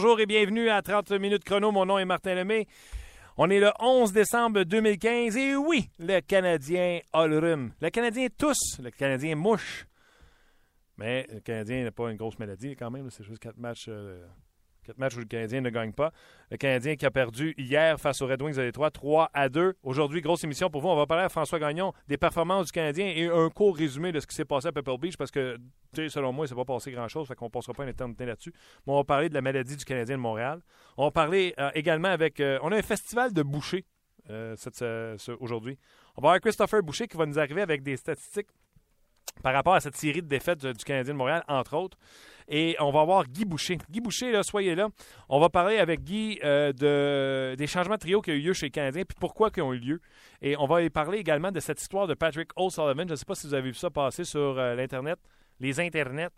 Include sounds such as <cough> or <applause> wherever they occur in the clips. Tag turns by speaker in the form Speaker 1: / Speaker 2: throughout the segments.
Speaker 1: Bonjour et bienvenue à 30 minutes chrono. Mon nom est Martin Lemay. On est le 11 décembre 2015 et oui, le Canadien a le rhume. Le Canadien tous, le Canadien mouche. Mais le Canadien n'a pas une grosse maladie quand même. C'est juste quatre matchs euh, Quatre où le Canadien ne gagne pas. Le Canadien qui a perdu hier face aux Red Wings de Détroit 3 à 2. Aujourd'hui, grosse émission pour vous. On va parler à François Gagnon des performances du Canadien et un court résumé de ce qui s'est passé à Pepper Beach parce que, selon moi, il ne s'est pas passé grand-chose. Fait qu'on ne passera pas une éternité là-dessus. Mais on va parler de la maladie du Canadien de Montréal. On va parler euh, également avec. Euh, on a un festival de boucher euh, aujourd'hui. On va avoir Christopher Boucher qui va nous arriver avec des statistiques par rapport à cette série de défaites du Canadien de Montréal, entre autres. Et on va voir Guy Boucher. Guy Boucher, là, soyez là. On va parler avec Guy euh, de, des changements de trio qui ont eu lieu chez les Canadiens, puis pourquoi ils ont eu lieu. Et on va parler également de cette histoire de Patrick O'Sullivan. Je ne sais pas si vous avez vu ça passer sur euh, l'Internet, les Internets.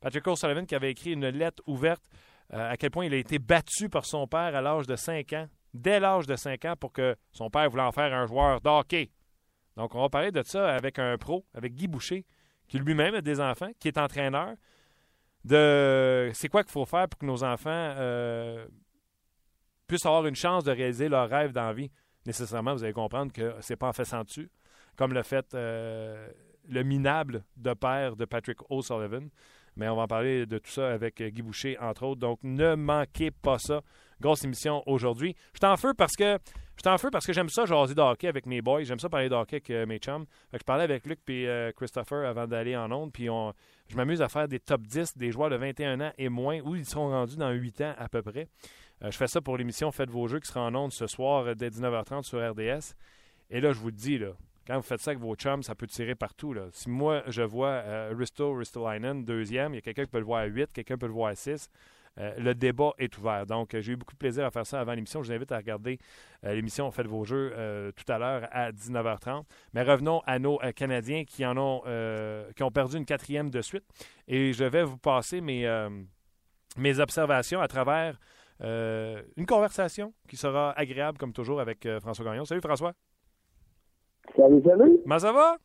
Speaker 1: Patrick O'Sullivan qui avait écrit une lettre ouverte euh, à quel point il a été battu par son père à l'âge de 5 ans, dès l'âge de 5 ans, pour que son père voulait en faire un joueur d'hockey. Donc, on va parler de ça avec un pro, avec Guy Boucher, qui lui-même a des enfants, qui est entraîneur, de c'est quoi qu'il faut faire pour que nos enfants euh, puissent avoir une chance de réaliser leur rêve d'envie. Nécessairement, vous allez comprendre que c'est pas en faisant dessus, comme le fait euh, le minable de père de Patrick O'Sullivan. Mais on va en parler de tout ça avec Guy Boucher, entre autres. Donc, ne manquez pas ça. Grosse émission aujourd'hui. Je t'en parce que je en feu parce que j'aime ça jaser de hockey avec mes boys. J'aime ça parler de hockey avec euh, mes chums. je parlais avec Luc et Christopher avant d'aller en onde. Puis on, je m'amuse à faire des top 10 des joueurs de 21 ans et moins, où ils seront rendus dans 8 ans à peu près. Euh, je fais ça pour l'émission Faites vos jeux qui sera en ondes ce soir euh, dès 19h30 sur RDS. Et là, je vous le dis, là, quand vous faites ça avec vos chums, ça peut tirer partout. Là. Si moi, je vois euh, Risto Ristolainen, deuxième, il y a quelqu'un qui peut le voir à 8, quelqu'un peut le voir à 6. Euh, le débat est ouvert. Donc, j'ai eu beaucoup de plaisir à faire ça avant l'émission. Je vous invite à regarder euh, l'émission Faites vos jeux euh, tout à l'heure à 19h30. Mais revenons à nos Canadiens qui en ont, qui ont perdu une quatrième de suite. Et je vais vous passer mes, mes observations à travers une conversation qui sera agréable, comme toujours, avec François Gagnon. Salut François.
Speaker 2: Salut, salut.
Speaker 1: Comment ça va?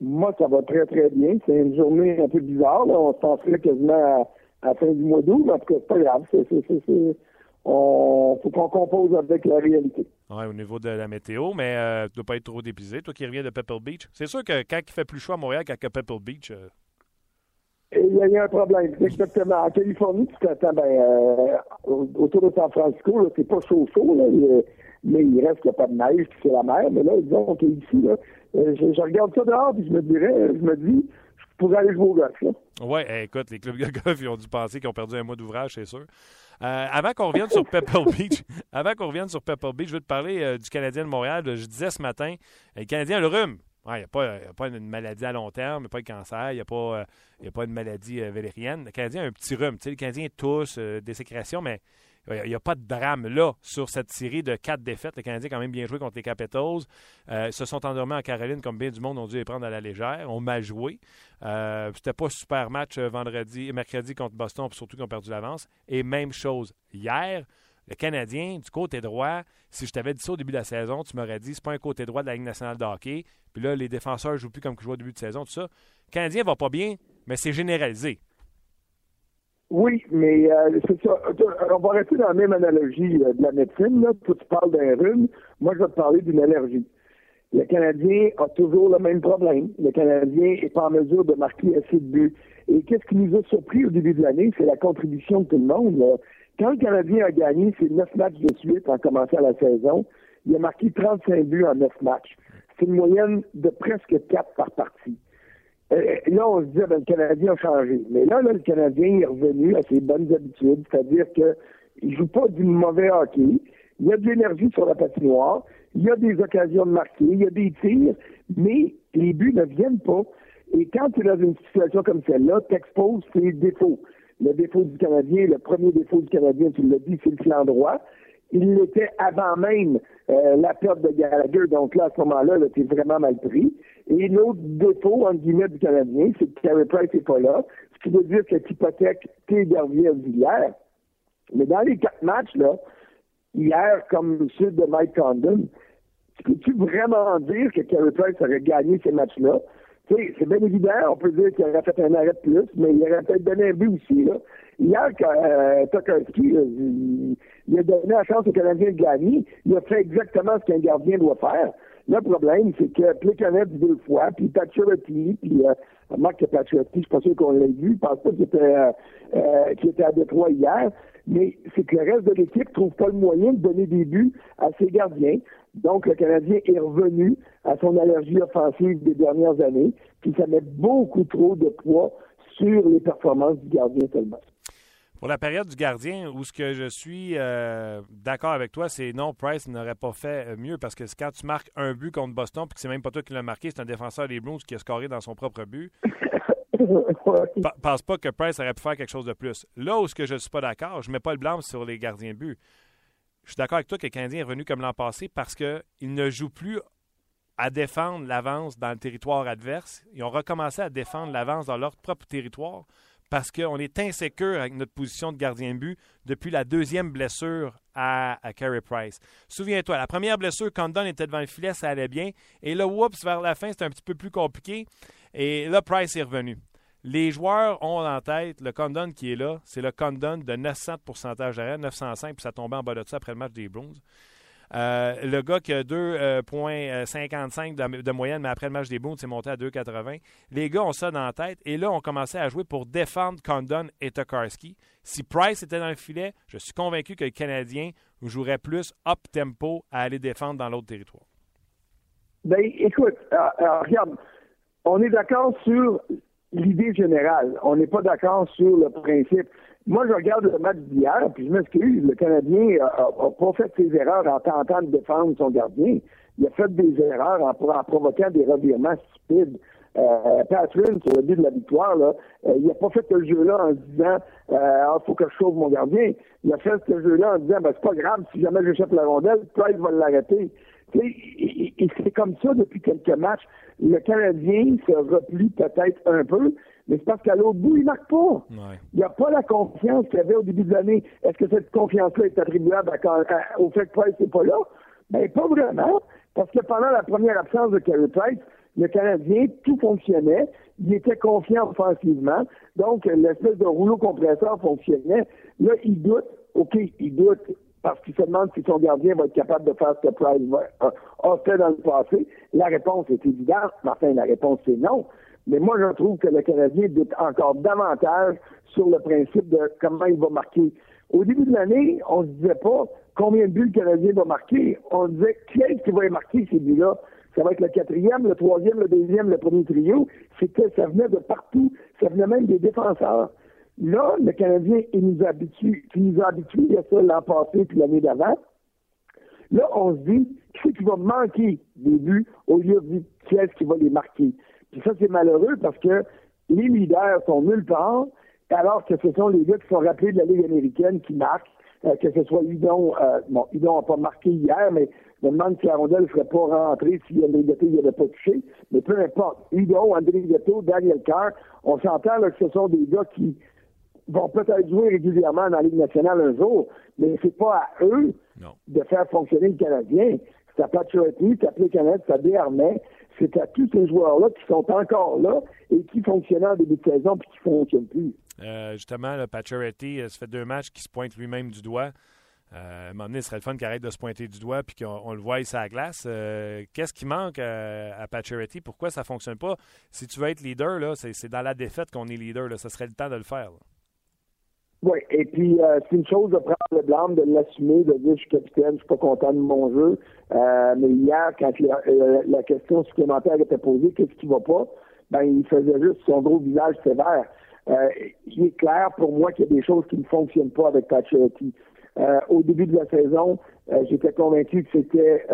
Speaker 2: Moi, ça va très, très bien. C'est une journée un peu bizarre. On se penserait quasiment à la fin du mois d'août, tout cas, c'est pas grave. C'est, on faut qu'on compose avec la réalité.
Speaker 1: Oui, au niveau de la météo, mais euh, tu ne dois pas être trop dépisé. Toi qui reviens de Pebble Beach, c'est sûr que quand il fait plus chaud à Montréal qu'à Pebble Beach. Euh,
Speaker 2: il y, a un problème. Exactement. En Californie, tu t'attends, ben, euh, autour de San Francisco, c'est pas chaud chaud, là, mais il reste qu'il n'y a pas de neige, puis c'est la mer. Mais là, disons qu'ici, là, je, regarde ça dehors, puis je me dirais, je me dis, pour aller jouer au golf.
Speaker 1: Oui, eh, écoute, les clubs de golf, ils ont dû penser qu'ils ont perdu un mois d'ouvrage, c'est sûr. Euh, avant qu'on revienne sur Pepper <laughs> Beach, avant qu'on revienne sur Pepper Beach, je veux te parler euh, du Canadien de Montréal. Je disais ce matin, le Canadien a le rhume. Il n'y a, a, pas une maladie à long terme, il n'y a pas de cancer, il n'y a, pas, euh, a pas une maladie valérienne. Le Canadien a un petit rhume. Tu sais, le Canadien tousse, des sécrétions, mais il n'y a pas de drame là sur cette série de quatre défaites. Les Canadiens quand même bien joué contre les Capitals. Euh, se sont endormis en Caroline comme bien du monde ont dû les prendre à la légère. ont mal joué. Euh, C'était pas super match euh, vendredi mercredi contre Boston, surtout qu'ils ont perdu l'avance. Et même chose hier. Le Canadien, du côté droit, si je t'avais dit ça au début de la saison, tu m'aurais dit c'est pas un côté droit de la Ligue nationale de hockey. Puis là, les défenseurs jouent plus comme ils jouaient au début de saison, tout ça. Le Canadien va pas bien, mais c'est généralisé.
Speaker 2: Oui, mais euh, c'est ça. On va rester dans la même analogie euh, de la médecine. Là. Toi, tu parles d'un rhume. Moi, je vais te parler d'une allergie. Le Canadien a toujours le même problème. Le Canadien n'est pas en mesure de marquer assez de buts. Et qu'est-ce qui nous a surpris au début de l'année? C'est la contribution de tout le monde. Quand le Canadien a gagné ses neuf matchs de suite en commençant la saison, il a marqué 35 buts en neuf matchs. c'est une moyenne de presque 4 par partie. Euh, là, on se dit, ben, le Canadien a changé. Mais là, le Canadien est revenu à ses bonnes habitudes, c'est-à-dire qu'il ne joue pas du mauvais hockey. Il y a de l'énergie sur la patinoire, il y a des occasions de marquer, il y a des tirs, mais les buts ne viennent pas. Et quand tu es dans une situation comme celle-là, tu exposes tes défauts. Le défaut du Canadien, le premier défaut du Canadien, tu l'as dit, c'est le flanc droit. Il l'était avant même euh, la perte de Gallagher. Donc là, à ce moment-là, -là, tu es vraiment mal pris. Et l'autre défaut, en guillemets, du Canadien, c'est que Carey Price n'est pas là. Ce qui veut dire que tes gardiens auxiliaires. Mais dans les quatre matchs, là, hier, comme ceux de Mike Condon, peux-tu vraiment dire que Carey Price aurait gagné ces matchs-là? c'est bien évident, on peut dire qu'il aurait fait un arrêt de plus, mais il aurait peut-être donné un but aussi. Là. Hier, euh, Tokarski, il, a donné la chance au Canadien de gagner. Il a fait exactement ce qu'un gardien doit faire. Le problème, c'est que Plekanec deux fois, puis Pacioretty, puis euh, Marc Pacioretty, je suis pas sûr qu'on l'ait vu, je pense pas qu'il était, euh, euh, était à Détroit hier, mais c'est que le reste de l'équipe trouve pas le moyen de donner des buts à ses gardiens. Donc, le Canadien est revenu à son allergie offensive des dernières années, puis ça met beaucoup trop de poids sur les performances du gardien seulement.
Speaker 1: Pour la période du gardien, où ce que je suis euh, d'accord avec toi, c'est non, Price n'aurait pas fait euh, mieux parce que quand tu marques un but contre Boston puis que c'est même pas toi qui l'as marqué, c'est un défenseur des Blues qui a scoré dans son propre but. <laughs> pense pas que Price aurait pu faire quelque chose de plus. Là où ce que je ne suis pas d'accord, je mets pas le blanc sur les gardiens but. Je suis d'accord avec toi que le Canadien est revenu comme l'an passé parce qu'il ne joue plus à défendre l'avance dans le territoire adverse. Ils ont recommencé à défendre l'avance dans leur propre territoire parce qu'on est insécure avec notre position de gardien de but depuis la deuxième blessure à, à Carey Price. Souviens-toi, la première blessure, Condon était devant le filet, ça allait bien. Et là, whoops, vers la fin, c'était un petit peu plus compliqué. Et là, Price est revenu. Les joueurs ont en tête le Condon qui est là, c'est le Condon de 900 de pourcentage d'arrêt, 905, puis ça tombait en bas de ça après le match des Bruins. Euh, le gars qui a 2,55 de, de, moyenne, mais après le match des Blues, c'est monté à 2,80. Les gars ont ça dans la tête. Et là, on commençait à jouer pour défendre Condon et Tokarski. Si Price était dans le filet, je suis convaincu que le Canadien jouerait plus up-tempo à aller défendre dans l'autre territoire.
Speaker 2: Ben, écoute, euh, euh, regarde, on est d'accord sur l'idée générale. On n'est pas d'accord sur le principe. Moi, je regarde le match d'hier, puis je m'excuse, le Canadien n'a pas fait ses erreurs en tentant de défendre son gardien. Il a fait des erreurs en, provoquant des revirements stupides. Euh, Patrick, sur le but de la victoire, là, euh, il n'a pas fait ce jeu-là en disant euh, ah, faut que je sauve mon gardien. Il a fait ce jeu-là en disant ben, c'est pas grave, si jamais j'échappe la rondelle, Price va l'arrêter. Et, c'est comme ça depuis quelques matchs. Le Canadien se replie peut-être un peu, mais c'est parce qu'à l'autre bout, il ne marque pas. Il n'y a pas la confiance qu'il y avait au début de l'année. Est-ce que cette confiance-là est attribuable au fait que Price n'est pas là? Ben, pas vraiment. Parce que pendant la première absence de Carey Price, le Canadien, tout fonctionnait. Il était confiant offensivement. Donc, l'espèce de rouleau compresseur fonctionnait. Là, il doute. OK, il doute parce qu'il se demande si son gardien va être capable de faire ce que Price a fait dans le passé. La réponse est évidente. Enfin, la réponse c'est non. Mais moi, je trouve que le Canadien doute encore davantage sur le principe de comment il va marquer. Au début de l'année, on ne se disait pas combien de buts le Canadien va marquer. On disait qui est-ce qui va marquer ces buts-là? Ça va être le quatrième, le troisième, le deuxième, le premier trio. C'était, ça venait de partout. Ça venait même des défenseurs. Là, le Canadien, il nous habitue, qui nous a habitués à ça l'an passé puis l'année d'avant. Là, on se dit, qui c'est qui va manquer des buts au lieu de qui est-ce qui va les marquer? Puis ça, c'est malheureux parce que les leaders sont nulle part, alors que ce sont les gars qui sont rappelés de la Ligue américaine qui marquent, euh, que ce soit Hudon, euh, bon, Hudon n'a pas marqué hier, mais je me demande si la rondelle ne serait pas rentrée si André Gatto n'y avait pas touché. Mais peu importe. Hudon, André Gatto, Daniel Carr, on s'entend que ce sont des gars qui vont peut-être jouer régulièrement dans la Ligue nationale un jour, mais c'est pas à eux de faire fonctionner le Canadien. C'est à Patriotty, c'est à Canada, c'est à Desarmais, c'est à tous ces joueurs-là qui sont encore là et qui fonctionnaient en début de saison puis qui ne fonctionnent plus.
Speaker 1: Euh, justement, le Patriotty, euh, ça fait deux matchs qui se pointe lui-même du doigt. Euh, à un moment donné, ce serait le fun qu'il arrête de se pointer du doigt puis qu'on le voie à la glace. Qu'est-ce qui manque à, à Pourquoi ça ne fonctionne pas? Si tu veux être leader, c'est dans la défaite qu'on est leader. Là. Ça serait le temps de le faire.
Speaker 2: Oui, et puis euh, c'est une chose de prendre le blâme, de l'assumer, de dire je suis capitaine, je suis pas content de mon jeu. Euh, mais hier, quand euh, la, question supplémentaire était posée, qu'est-ce qui va pas? Ben, il faisait juste son gros visage sévère. il est clair pour moi qu'il y a des choses qui ne fonctionnent pas avec Pacioretty. au début de la saison, j'étais convaincu que c'était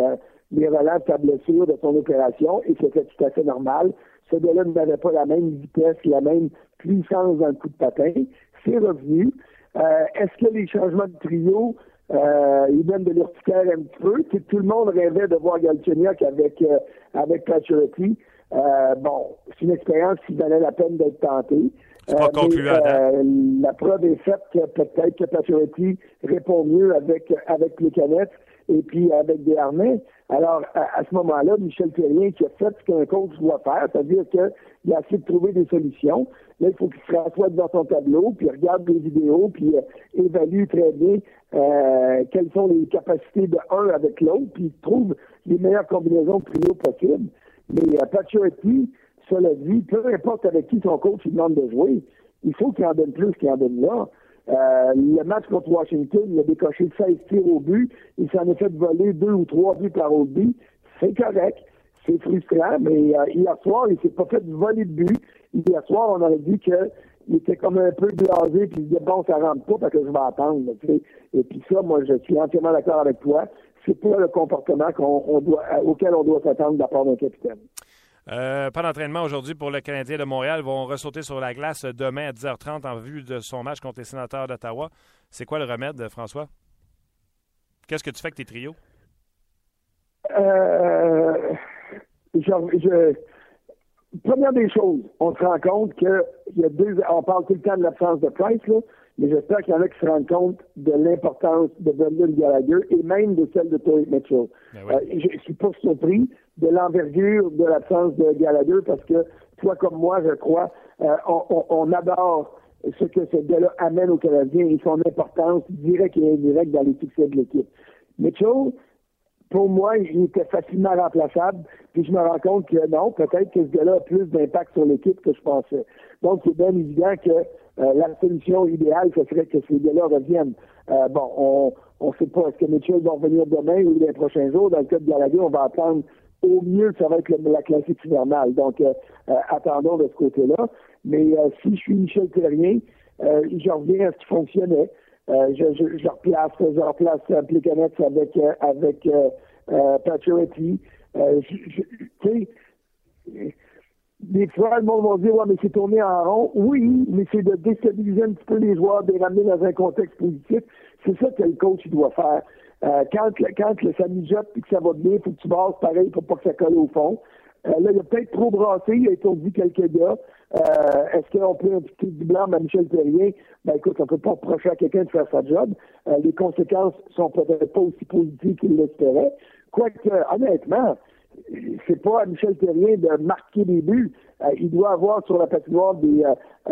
Speaker 2: les sa blessure, de son opération, et c'était tout à fait normal. Ce gars-là n'avait pas la même vitesse, la même puissance dans le coup de patin c'est revenu. Euh, est-ce que les changements de trio, euh, ils donnent de l'urticaire un petit peu? tout le monde rêvait de voir Galchenyuk avec, euh, avec Pacioretty. Euh, bon, c'est une expérience qui valait la peine d'être tentée.
Speaker 1: Pas.
Speaker 2: Euh, la preuve est faite que peut-être que Pacioretty répond mieux avec, avec les canettes et puis avec des harnais. Alors, à, ce moment-là, Michel Terrien qui a fait ce qu'un coach doit faire, c'est-à-dire qu'il a essayé de trouver des solutions. Là, il faut qu'il se rassoie devant son tableau, puis regarde des vidéos, puis euh, évalue très bien euh, quelles sont les capacités de un avec l'autre, puis trouve les meilleures combinaisons de trio possibles. Mais euh, cela dit, peu importe avec qui son coach lui demande de jouer, il faut qu'il en donne plus qu'il en donne là. Euh, le match contre Washington, il a décoché 16 tirs au but. Il s'en est fait voler deux ou trois buts par au but. C'est correct. C'est frustrant, mais euh, hier soir, il s'est pas fait voler de but. Hier soir, on aurait dit qu'il était comme un peu blasé, puis il disait bon, ça rentre pas parce que je vais attendre. Et puis ça, moi, je suis entièrement d'accord avec toi. C'est pas le comportement qu'on doit, auquel on doit s'attendre de la part d'un capitaine.
Speaker 1: Euh, pas d'entraînement aujourd'hui pour le Canadien de Montréal. Ils vont ressauter sur la glace demain à 10h30 en vue de son match contre les sénateurs d'Ottawa. C'est quoi le remède, François? Qu'est-ce que tu fais avec tes trios?
Speaker 2: Euh, première des choses, on se rend compte qu'il y a deux. On parle tout le temps de l'absence de Price, là, mais j'espère qu'il y en a qui se rendent compte de l'importance de Brendan Gallagher et même de celle de Tory Mitchell. Ben euh, je ne suis pas surpris de l'envergure de l'absence de Gallagher parce que toi comme moi, je crois, euh, on, adore ce que ce gars-là amène aux Canadiens et son importance directe et indirecte dans les succès de l'équipe. Mitchell, pour moi, il était facilement remplaçable. Puis je me rends compte que non, peut-être que ce gars-là a plus d'impact sur l'équipe que je pensais. Donc, c'est bien évident que euh, la solution idéale, ce serait que ces gars-là reviennent. Euh, bon, on ne sait pas, est-ce que Mitchell va revenir demain ou les prochains jours? Dans le cas de Gallagher, on va attendre au mieux, ça va être la classique hivernale. Donc, euh, attendons de ce côté-là. Mais si je suis Michel Terrien, je reviens à ce qui fonctionnait. Je, je, je, replace, je replace avec, avec euh, Pacioretty. Euh, tu sais, des fois, le monde va dire, ouais, mais c'est tourné en rond. Oui, mais c'est de déstabiliser un petit peu les joueurs, de les ramener dans un contexte positif. C'est ça que le coach doit faire. Euh, quand, quand ça mijote et que ça va bien, il faut que tu brasses pareil pour pas que ça colle au fond. Euh, là, il a peut-être trop brassé, il a étourdi quelques gars. Euh, est-ce qu'on peut impliquer du blanc à Michel Terrien? Ben écoute, on ne peut pas reprocher à quelqu'un de faire sa job. Euh, les conséquences sont peut-être pas aussi positives qu'il l'espérait. Quoique, honnêtement, c'est pas à Michel Terrien de marquer des buts. il doit avoir sur la patinoire des,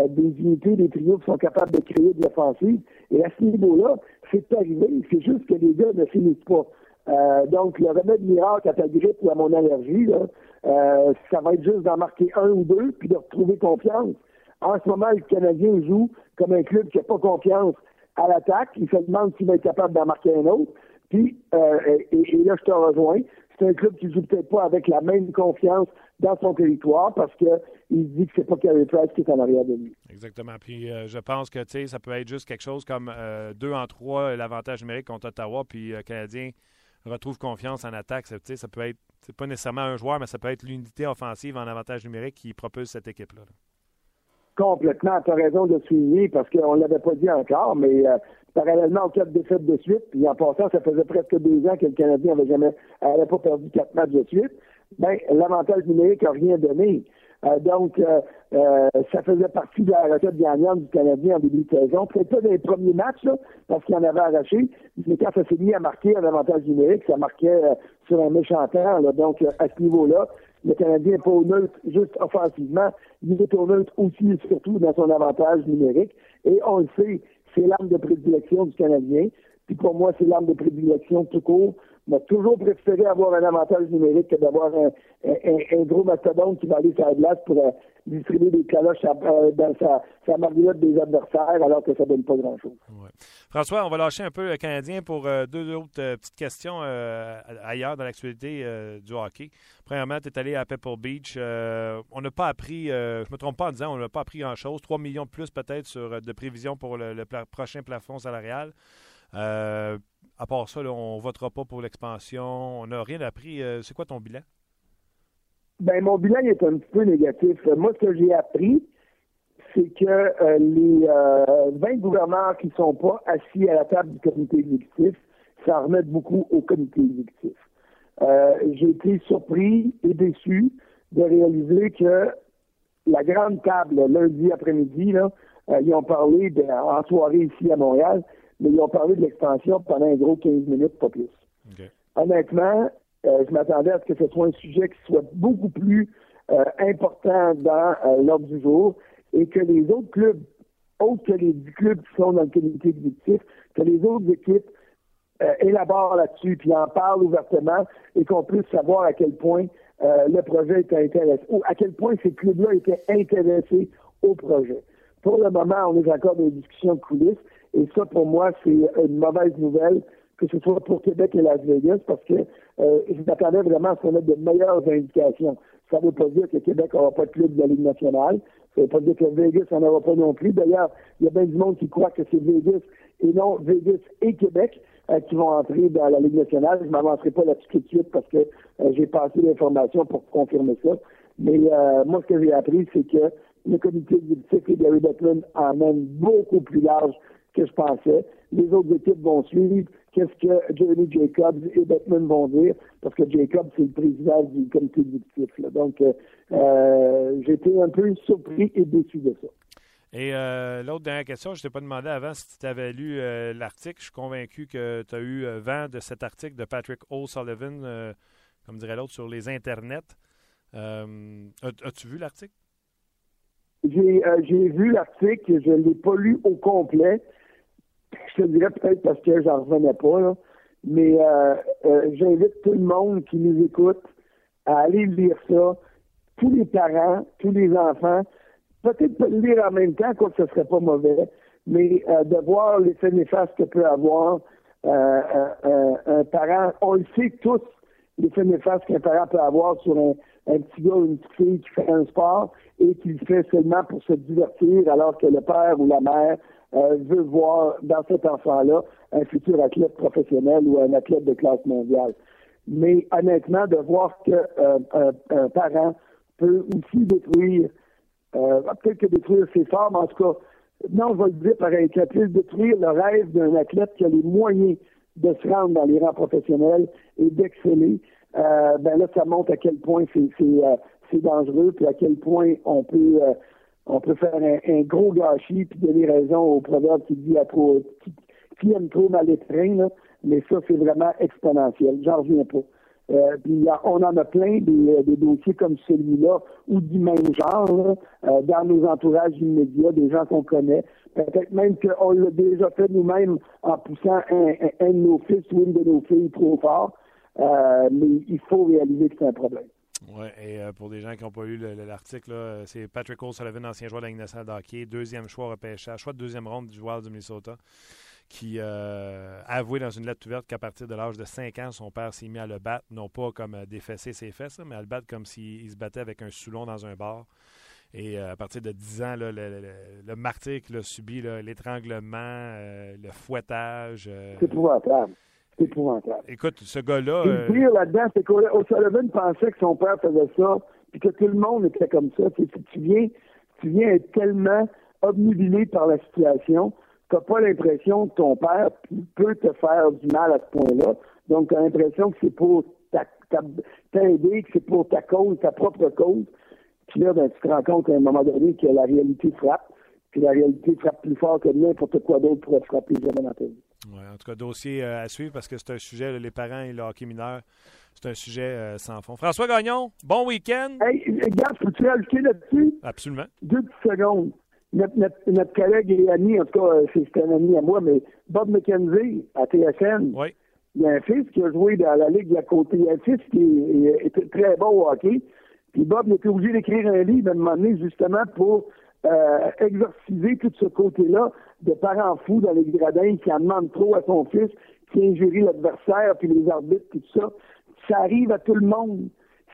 Speaker 2: des unités, des trios qui sont capables de créer de l'offensive. Et à ce niveau-là, c'est arrivé. C'est juste que les gars ne finissent pas. Euh, donc, le remède miracle à ta grippe ou à mon allergie, là, euh, ça va être juste d'en marquer un ou deux, puis de retrouver confiance. En ce moment, le Canadien joue comme un club qui n'a pas confiance à l'attaque. Il se demande s'il va être capable d'en marquer un autre. Puis, euh, et, là, je te rejoins, c'est un club qui joue peut-être pas avec la même confiance dans son territoire parce qu'il dit que c'est pas Carey Price qui est en arrière de lui.
Speaker 1: Exactement. Puis je pense que ça peut être juste quelque chose comme deux en trois l'avantage numérique contre Ottawa, puis Canadien retrouve confiance en attaque. Ça, ça peut être, c'est pas nécessairement un joueur, mais ça peut être l'unité offensive en avantage numérique qui propulse cette équipe-là.
Speaker 2: Complètement, tu as raison de souligner parce qu'on ne l'avait pas dit encore, mais euh, parallèlement aux quatre défaites de suite, puis en passant, ça faisait presque deux ans que le Canadien n'avait jamais pas perdu quatre matchs de suite, ben l'avantage numérique n'a rien donné. Euh, donc, euh, euh, ça faisait partie de la recette gagnante du Canadien en début de saison. Peut-être pas dans les premiers matchs, parce qu'il en avait arraché, mais quand ça s'est mis à marquer un avantage numérique, ça marquait sur un méchant temps. Donc, à ce niveau-là, le Canadien n'est pas au neutre juste offensivement, il est au neutre aussi et surtout dans son avantage numérique. Et on le sait, c'est l'arme de prédilection du Canadien. Puis pour moi, c'est l'arme de prédilection tout court m'a toujours préféré avoir un avantage numérique que d'avoir un, un, gros mastodonte qui va aller sur la glace pour euh, distribuer des caloches dans sa, sa des adversaires alors que ça donne pas grand-chose.
Speaker 1: François, on va lâcher un peu le Canadien pour deux autres petites questions ailleurs dans l'actualité du hockey. Premièrement, tu es allé à Pebble Beach. on n'a pas appris, je ne me trompe pas en disant, on n'a pas appris grand-chose. 3 millions de plus peut-être sur de prévisions pour le, prochain plafond salarial. Euh, à part ça, on ne votera pas pour l'expansion. On n'a rien appris. Euh, c'est quoi ton bilan?
Speaker 2: Ben, mon bilan est un petit peu négatif. Moi, ce que j'ai appris, c'est que euh, les 20 gouverneurs qui ne sont pas assis à la table du comité exécutif, ça remet beaucoup au comité exécutif. j'ai été surpris et déçu de réaliser que la grande table, lundi après-midi, ils ont parlé en soirée ici à Montréal, mais ils ont parlé de l'expansion pendant un gros 15 minutes, pas plus. Honnêtement, euh, je m'attendais à ce que ce soit un sujet qui soit beaucoup plus euh, important dans euh, l'ordre du jour et que les autres clubs, autres que les 10 clubs qui sont dans le comité exécutif, que les autres équipes élaborent là-dessus, puis en parlent ouvertement et qu'on puisse savoir à quel point le projet était intéressé, ou à quel point ces clubs-là étaient intéressés au projet. Pour le moment, on est encore dans les discussions de coulisses, et ça, pour moi, c'est une mauvaise nouvelle, que ce soit pour Québec et Las Vegas, parce que euh, je m'attendais vraiment à ce qu'on ait de meilleures indications. Ça ne veut pas dire que Québec n'aura pas de club de la Ligue nationale. Ça ne veut pas dire que Vegas n'en aura pas non plus. D'ailleurs, il y a bien du monde qui croit que c'est Vegas et non Vegas et Québec euh, qui vont entrer dans la Ligue nationale. Je ne m'avancerai pas là-dessus tout de suite parce que euh, j'ai passé l'information pour confirmer ça. Mais euh, moi, ce que j'ai appris, c'est que le comité exécutif et Gary Bettman emmène beaucoup plus large que je pensais. Les autres équipes vont suivre. Qu'est-ce que Jeremy Jacobs et Bettman vont dire? Parce que Jacobs, c'est le président du comité exécutif. Donc, euh, euh, été un peu surpris et déçu de ça.
Speaker 1: Et euh, l'autre dernière question, je ne t'ai pas demandé avant si tu avais lu l'article. Je suis convaincu que tu as eu vent de cet article de Patrick O'Sullivan, comme dirait l'autre, sur les internets. As-tu vu l'article?
Speaker 2: J'ai vu l'article, je ne l'ai pas lu au complet je te dirais peut-être parce que j'en revenais pas, mais euh, euh, j'invite tout le monde qui nous écoute à aller lire ça. Tous les parents, tous les enfants, peut-être pas le lire en même temps, quoi que ce serait pas mauvais, mais euh, de voir l'effet néfaste que peut avoir un parent. On le sait tous, l'effet néfaste qu'un parent peut avoir sur un, un petit gars ou une petite fille qui fait un sport et qui le fait seulement pour se divertir alors que le père ou la mère euh, veut voir dans cet enfant-là un futur athlète professionnel ou un athlète de classe mondiale. Mais honnêtement, de voir que euh, un, parent peut aussi détruire, euh, peut-être que détruire ses formes, en tout cas, non, on va le dire pareil, qu'il puisse détruire le rêve d'un athlète qui a les moyens de se rendre dans les rangs professionnels et d'exceller, ben là, ça montre à quel point c'est dangereux, puis à quel point on peut on peut faire un, gros gâchis puis donner raison au proverbe qui dit à trop qui, aime trop mal là, mais ça, c'est vraiment exponentiel. J'en reviens pas. Euh, puis on en a plein des, des dossiers comme celui-là ou du même genre euh, dans nos entourages immédiats, des gens qu'on connaît. Peut-être même qu'on l'a déjà fait nous-mêmes en poussant un, un, de nos fils ou une de nos filles trop fort. Euh, mais il faut réaliser que c'est un problème.
Speaker 1: Oui, et euh, pour des gens qui n'ont pas lu l'article, c'est Patrick O'Sullivan, ancien joueur de la Ligue hockey, deuxième choix repêchage, choix de deuxième ronde du joueur du Minnesota, qui euh, a avoué dans une lettre ouverte qu'à partir de l'âge de 5 ans, son père s'est mis à le battre, non pas comme euh, défesser ses fesses, mais à le battre comme s'il se battait avec un soulon dans un bar. Et à partir de 10 ans, le, le, martyr qu'il a subi, l'étranglement, le fouettage.
Speaker 2: c'est épouvantable. C'est épouvantable.
Speaker 1: Écoute, ce gars-là.
Speaker 2: Le euh, pire là-dedans, c'est qu'O'Sullivan pensait que son père faisait ça, puis que tout le monde était comme ça. Tu, tu viens, tu viens être tellement obnubilé par la situation, tu n'as pas l'impression que ton père peut te faire du mal à ce point-là. Donc, tu as l'impression que c'est pour t'aider, que c'est pour ta cause, ta propre cause. Puis là, ben, tu te rends compte à un moment donné que la réalité frappe, puis la réalité frappe plus fort que n'importe quoi d'autre pourrait frapper jamais dans ta vie.
Speaker 1: Ouais, en tout cas, dossier euh, à suivre parce que c'est un sujet, les parents et le hockey mineur, c'est un sujet euh, sans fond. François Gagnon, bon week-end.
Speaker 2: Hey, regarde, peux-tu ajouter là-dessus?
Speaker 1: Absolument.
Speaker 2: Deux petites secondes. Notre, notre, collègue et ami, en tout cas, euh, c'est un ami à moi, mais Bob McKenzie à TSN.
Speaker 1: Oui.
Speaker 2: Il y a un fils qui a joué dans la Ligue de la Côte. Il y a un fils qui est, très bon au hockey. Puis Bob il était obligé d'écrire un livre à un moment donné, justement, pour euh, exorciser tout ce côté-là de parents fous dans les gradins qui en demandent trop à son fils, qui injurie l'adversaire, puis les arbitres, tout ça. Ça arrive à tout le monde.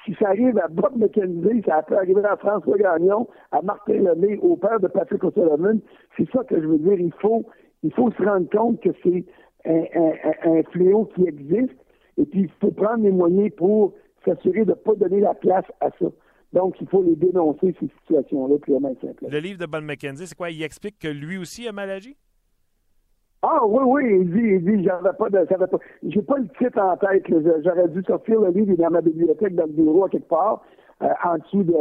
Speaker 2: Si ça arrive à Bob McKenzie, ça peut arriver à François Gagnon, à Martin Lemay, au père de Patrick O'Sullivan. C'est ça que je veux dire. Il faut, il faut se rendre compte que c'est un, un, fléau qui existe et puis il faut prendre les moyens pour s'assurer de ne pas donner la place à ça. Donc, il faut les dénoncer, ces situations-là, puis simple.
Speaker 1: Le livre de Bob McKenzie, c'est quoi? Il explique que lui aussi a mal agi?
Speaker 2: Ah oui, oui, il dit, il dit, j'avais pas de, j'avais pas, j'ai pas le titre en tête, j'aurais dû sortir le livre, il est dans ma bibliothèque, dans le bureau, à quelque part, euh, en dessous de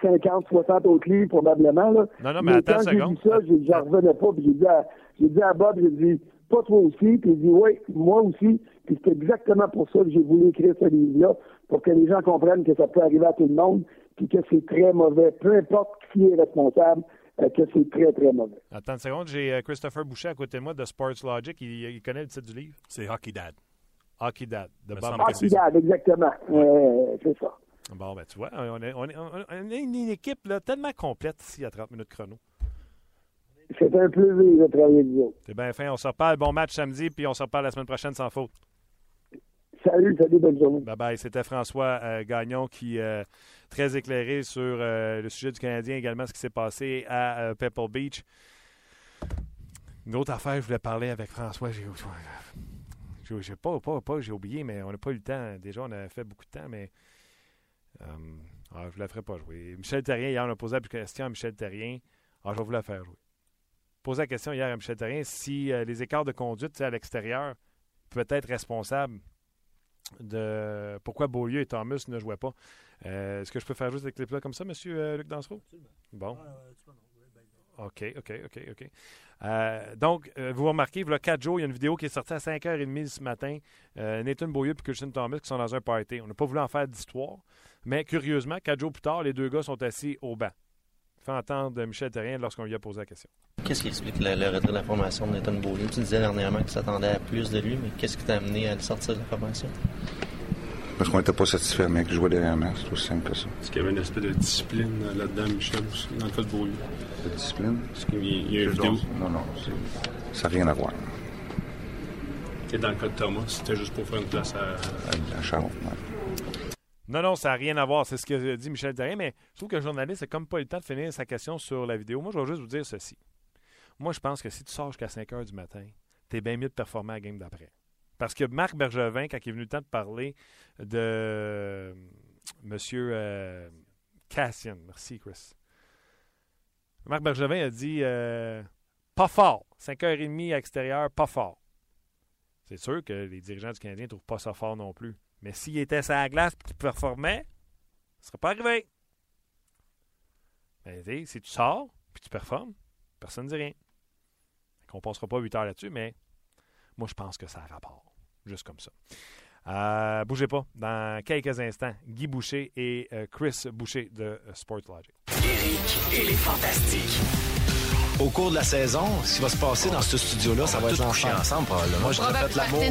Speaker 2: 50, 60 autres livres, probablement, là.
Speaker 1: Non, non, mais, attends
Speaker 2: quand j'ai vu ça, j'en revenais pas, puis j'ai dit à, j'ai dit à Bob, j'ai dit, pas toi aussi, puis il dit, oui, moi aussi, puis c'est exactement pour ça que j'ai voulu écrire ce livre-là, pour que les gens comprennent que ça peut arriver à tout le monde, puis que c'est très mauvais, peu importe qui est responsable, euh, que c'est très, très mauvais.
Speaker 1: Attends une seconde, j'ai euh, Christopher Boucher à côté de moi de Sports Logic. Il, connaît le titre du livre?
Speaker 3: C'est Hockey Dad.
Speaker 1: Hockey Dad.
Speaker 2: De Bob Hockey Dad, exactement. Euh, c'est ça.
Speaker 1: Bon, ben tu vois, on est, on est, on est une équipe là, tellement complète ici à 30 minutes chrono.
Speaker 2: C'est un plaisir de travailler avec vous.
Speaker 1: C'est bien fin. On se reparle. Bon match samedi, puis on se reparle la semaine prochaine sans faute.
Speaker 2: Salut, salut, bonne journée.
Speaker 1: Bye bye. C'était François euh, Gagnon qui euh, très éclairé sur euh, le sujet du Canadien, également ce qui s'est passé à Pebble Beach. Une autre affaire, je voulais parler avec François. J'ai, j'ai pas, pas, pas j'ai oublié, mais on n'a pas eu le temps. Déjà, on a fait beaucoup de temps, mais ah, je ne la ferai pas jouer. Michel Terrien, hier, on a posé la question à Michel Terrien. Ah, je vais vous la faire jouer. Posé la question hier à Michel Terrien si les écarts de conduite à l'extérieur peuvent être responsables de pourquoi Beaulieu et Thomas ne jouaient pas. Euh, est-ce que je peux faire juste des clips-là comme ça, M. Euh, Luc Dansereau? Bon. OK, OK, OK, OK. Euh, donc, vous remarquez, il y a 4 jours, il y a une vidéo qui est sortie à 5h30 ce matin. Nathan Beaulieu et Christian Thomas qui sont dans un party. On n'a pas voulu en faire d'histoire, mais curieusement, 4 jours plus tard, les deux gars sont assis au banc fait entendre Michel Terrien lorsqu'on lui a posé la question.
Speaker 4: Qu'est-ce qui explique le, retrait de la formation de Nathan Beaulieu? Tu disais dernièrement qu'il s'attendait à plus de lui, mais qu'est-ce qui t'a amené à le sortir de la formation?
Speaker 5: Parce qu'on n'était pas satisfait, mais que jouait derrière moi, c'est aussi simple que ça.
Speaker 3: Est-ce qu'il y avait une espèce de discipline là-dedans, Michel, aussi, dans le cas de Beaulieu?
Speaker 5: De discipline?
Speaker 3: Est-ce qu'il y a une vidéo?
Speaker 5: Non, non, ça n'a rien à voir.
Speaker 3: Et dans le cas de Thomas, c'était juste pour faire une place à...
Speaker 5: À, à Charles,
Speaker 1: non, non, ça n'a rien à voir. C'est ce que dit Michel Terrien, mais je trouve que le journaliste n'a comme pas eu le temps de finir sa question sur la vidéo. Moi, je vais juste vous dire ceci. Moi, je pense que si tu sors jusqu'à 5 heures du matin, tu es bien mieux de performer à la game d'après. Parce que Marc Bergevin, quand il est venu le temps de parler de euh, M. Euh, Cassian, merci Chris. Marc Bergevin a dit euh, pas fort. 5h30 à l'extérieur, pas fort. C'est sûr que les dirigeants du Canadien ne trouvent pas ça fort non plus. Mais s'il était sur la glace et qu'il performait, ne serait pas arrivé. Mais si tu sors puis tu performes, personne ne dit rien. On ne passera pas 8 heures là-dessus, mais moi, je pense que ça a rapport. Juste comme ça. Euh, bougez pas. Dans quelques instants, Guy Boucher et euh, Chris Boucher de euh, Sportlogic.
Speaker 6: Eric et les Fantastiques
Speaker 7: au cours de la saison, ce qui va se passer dans ce studio-là, ça va être ensemble. ensemble probablement. Moi, j'ai déjà fait l'amour.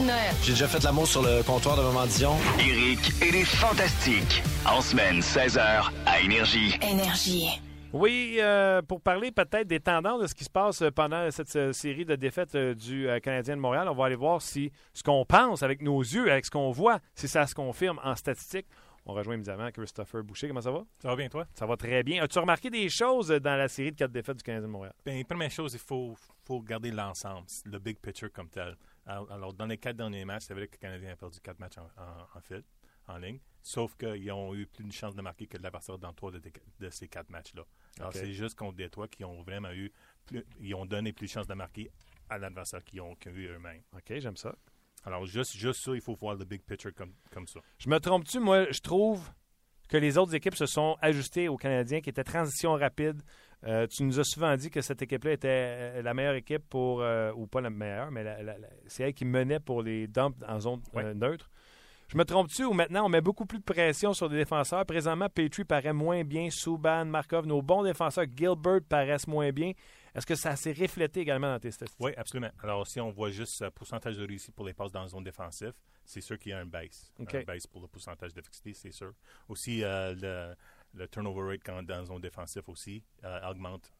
Speaker 7: J'ai déjà fait l'amour sur le comptoir de Maman Dion.
Speaker 6: Eric et les Fantastiques. En semaine, 16h, à Énergie.
Speaker 8: Énergie.
Speaker 1: Oui, euh, pour parler peut-être des tendances de ce qui se passe pendant cette euh, série de défaites euh, du Canadien de Montréal, on va aller voir si ce qu'on pense avec nos yeux, avec ce qu'on voit, si ça se confirme en statistique. On rejoint évidemment Christopher Boucher. Comment ça va?
Speaker 3: Ça va bien, toi?
Speaker 1: Ça va très bien. As-tu remarqué des choses dans la série de quatre défaites du Canadien de Montréal?
Speaker 3: Bien, première chose, il faut, faut garder l'ensemble, le big picture comme tel. Alors, dans les quatre derniers matchs, c'est vrai que le Canadien a perdu quatre matchs en, en, fil, en ligne, sauf qu'ils ont eu plus de chances de marquer que de l'adversaire dans trois de, de, ces quatre matchs-là. Alors, c'est juste contre Détroit qui ont vraiment eu, plus, ils ont donné plus de chances de marquer à l'adversaire qu'ils ont, ont eu eux-mêmes.
Speaker 1: OK, j'aime ça.
Speaker 3: Alors, juste, juste ça, il faut voir le big picture comme, comme ça.
Speaker 1: Je me trompe-tu? Moi, je trouve que les autres équipes se sont ajustées aux Canadiens, qui était transition rapide. Euh, tu nous as souvent dit que cette équipe-là était euh, la meilleure équipe pour, euh, ou pas la meilleure, mais c'est elle qui menait pour les dumps en zone neutre. Je me trompe-tu ou maintenant on met beaucoup plus de pression sur les défenseurs? Présentement, Petrie paraît moins bien, Subban, Markov, nos bons défenseurs, Gilbert paraissent moins bien. Est-ce que ça s'est reflété également dans tes statistiques?
Speaker 3: Oui, absolument. Alors, si on voit juste le pourcentage de réussite pour les passes dans la zone défensive, c'est sûr qu'il y a un baisse. Un baisse pour le pourcentage d'efficacité, c'est sûr. Aussi, euh, le turnover rate dans zone défensive aussi augmente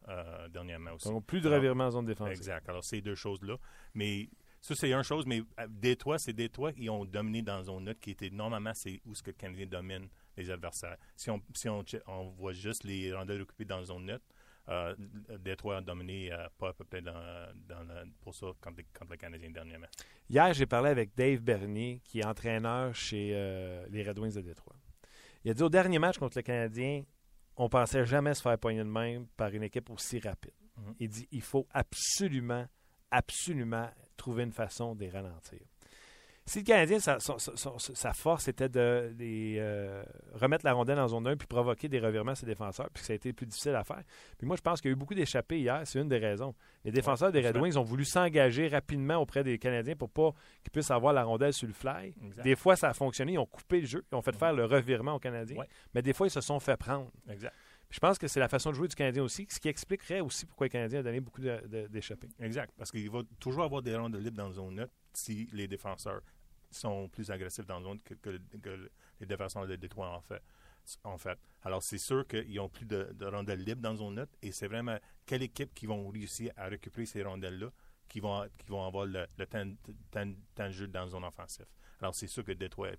Speaker 3: dernièrement aussi.
Speaker 1: Donc, plus de revirements en zone défensive.
Speaker 3: Exact. Alors, ces deux choses-là. Mais ça, c'est une chose, mais Détroit, c'est Détroit qui ont dominé dans zone neutre, qui était normalement, c'est où ce que le Canadien domine les adversaires. Si on, si on, on voit juste les rondelles occupées dans zone neutre, euh, Détroit a dominé euh, pas à peu près dans, dans pour ça contre, le Canadien dernièrement.
Speaker 1: Hier, j'ai parlé avec Dave Bernier, qui est entraîneur chez euh, les Red Wings de Détroit. Il a dit au dernier match contre le Canadien, on pensait jamais se faire poigner de même par une équipe aussi rapide. Mhm. Il dit il faut absolument, absolument trouver une façon de les ralentir. Si le Canadien, sa, force était de, euh, remettre la rondelle en zone 1 puis provoquer des revirements à ses défenseurs, puis que ça a été plus difficile à faire. Puis moi, je pense qu'il y a eu beaucoup d'échappées hier. C'est une des raisons. Les défenseurs des Red Wings ont voulu s'engager rapidement auprès des Canadiens pour pas qu'ils puissent avoir la rondelle sur le fly. Des fois, ça a fonctionné. Ils ont coupé le jeu. Ils ont fait faire le revirement aux Canadiens. Mais des fois, ils se sont fait prendre.
Speaker 3: Exact.
Speaker 1: Je pense que c'est la façon de jouer du Canadien aussi, ce qui expliquerait aussi pourquoi le Canadien a donné beaucoup d'échappées.
Speaker 3: Exact, parce qu'il va toujours avoir des rondes libres dans la zone neutre si les défenseurs sont plus agressifs dans la zone que, les défenseurs de Détroit en fait. En fait. Alors, c'est sûr qu'ils ont plus de, de, rondelles libres dans zone neutre et c'est vraiment quelle équipe qui vont réussir à récupérer ces rondelles-là qui vont, qui vont avoir le, temps, de jeu dans la zone offensive. Alors, c'est sûr que Détroit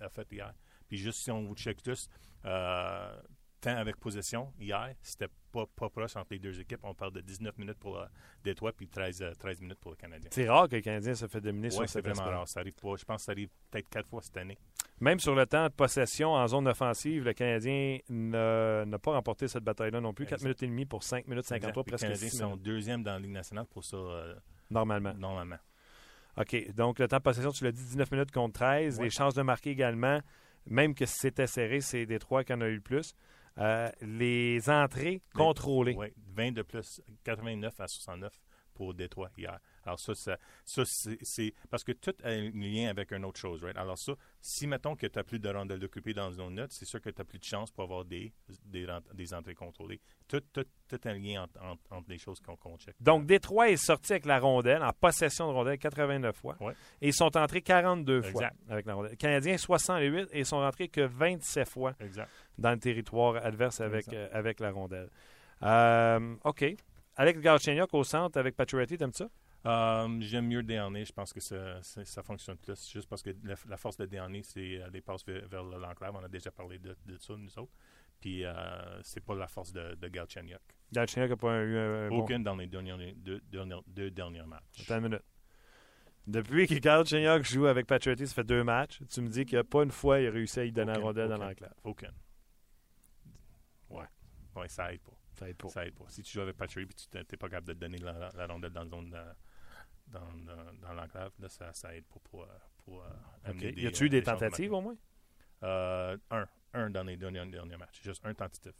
Speaker 3: a, fait hier. Puis juste si on vous check juste, euh, temps avec possession hier, c'était pas, pas proche entre les deux équipes. On parle de 19 minutes pour euh, Détroit puis 13, 13 euh, minutes pour le Canadien.
Speaker 1: C'est rare que le Canadien se fait dominer
Speaker 3: sur
Speaker 1: cette
Speaker 3: c'est vraiment rare. Ça arrive pas. Je pense que ça arrive peut-être quatre fois cette année.
Speaker 1: Même sur le temps de possession en zone offensive, le Canadien n'a pas remporté cette bataille-là non plus. 4 minutes et demie pour 5 minutes 53, presque
Speaker 3: Les Canadiens sont deuxième dans la Ligue nationale pour ça. Euh,
Speaker 1: normalement.
Speaker 3: Normalement.
Speaker 1: OK. Donc, le temps de possession, tu l'as dit, 19 minutes contre 13. Les chances de marquer également, même que si c'était serré, c'est Détroit qui en a eu le plus. Euh, les entrées contrôlées.
Speaker 3: Oui, 20 de plus, 89 à 69 pour Détroit hier. Alors ça, ça, c'est parce que tout a un lien avec une autre chose, right? Alors ça, si mettons que tu n'as plus de rondelles occupées dans une zone neutre, c'est sûr que tu n'as plus de chance pour avoir des, des, entrées contrôlées. Tout, tout, tout un lien entre, les choses qu'on check.
Speaker 1: Donc Détroit est sorti avec la rondelle, en possession de rondelle 89 fois. Et ils sont entrés 42 fois avec la rondelle. Les Canadiens 68 et ils sont rentrés que 27 fois dans le territoire adverse avec, euh, avec la rondelle. Euh, OK. Alex Galchenyuk au centre avec Pacioretty, t'aimes ça?
Speaker 3: Euh, j'aime mieux Dernier. Je pense que ça, ça, fonctionne plus. Juste parce que la, force de Dernier, c'est les passes vers, l'enclave. On a déjà parlé de, ça, nous autres. Puis c'est pas la force de, de Galchenyuk.
Speaker 1: Galchenyuk n'a pas eu un.
Speaker 3: Aucune dans les derniers, deux, deux, derniers matchs.
Speaker 1: Attends une minute. Depuis que Galchenyuk joue avec Pacioretty, ça fait deux matchs. Tu me dis qu'il n'y a pas une fois il a réussi à y donner un rondelle dans l'enclave.
Speaker 3: Aucune. Ouais. Ouais, ça aide pas.
Speaker 1: Ça aide pas.
Speaker 3: Ça aide pas. Si tu joues avec Patrick et tu n'es pas capable de donner la, la, rondelle dans la zone dans, dans, l'enclave, ça, ça aide pour, pour, euh, okay.
Speaker 1: Y a-tu eu des tentatives au moins?
Speaker 3: Euh, un. Un dans les derniers, derniers matchs. Juste un tentatif.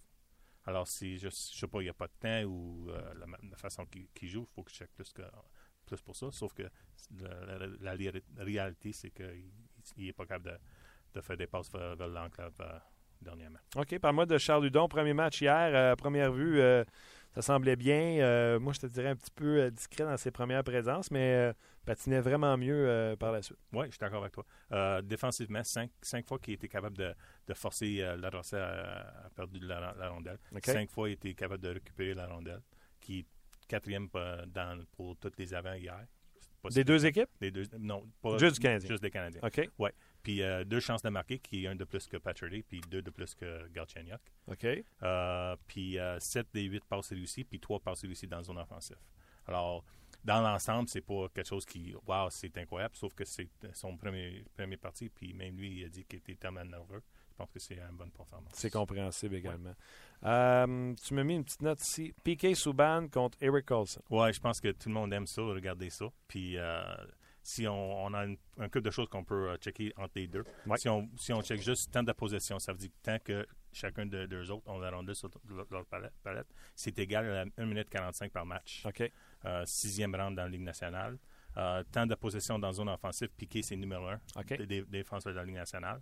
Speaker 3: Alors, si je ne sais pas, il n'y a pas de temps ou euh, la, façon qu'il joue, il faut que je check plus, que, plus pour ça. Sauf que la, réalité, c'est qu'il n'est pas capable de, de, faire des passes vers, vers l'enclave dernièrement.
Speaker 1: OK, parle-moi de Charles Hudon. Premier match hier, euh, première vue, euh, ça semblait bien. Euh, moi, je te dirais un petit peu discret dans ses premières présences, mais patinait vraiment mieux par la suite.
Speaker 3: Oui, je suis d'accord avec toi. défensivement, cinq, cinq fois qu'il était capable de, de forcer l'adversaire à, à perdre la, rondelle. Cinq fois, il était capable de récupérer la rondelle, qui est quatrième dans, pour toutes les avants hier.
Speaker 1: Des deux équipes?
Speaker 3: Des deux, non, pas
Speaker 1: juste du Canadien.
Speaker 3: Juste des Canadiens.
Speaker 1: OK.
Speaker 3: Ouais. Puis euh, deux chances de marquer, qui est un de plus que Patrick, puis deux de plus que Galchenyuk.
Speaker 1: OK.
Speaker 3: Euh, puis euh, sept des huit passes réussies, puis trois passes réussies dans la zone offensive. Alors, dans l'ensemble, c'est pas quelque chose qui, waouh, c'est incroyable, sauf que c'est son premier, premier parti, puis même lui, il a dit qu'il était tellement nerveux. Je pense que c'est une bonne performance.
Speaker 1: C'est compréhensible également. tu me mis une petite note ici. Piquet Souban contre Eric Colson.
Speaker 3: Ouais, je pense que tout le monde aime ça, regarder ça. Puis si on, a un couple de choses qu'on peut euh, checker entre les deux. Si, on, si on check juste temps de possession, ça veut dire que tant que chacun de deux autres ont la rondelle sur leur palette, c'est égal à 1 minute 45 par match.
Speaker 1: OK.
Speaker 3: Euh, sixième round dans la Ligue nationale. Euh, temps de possession dans zone offensive, Piqué, c'est numéro un des, défenseurs de la Ligue nationale.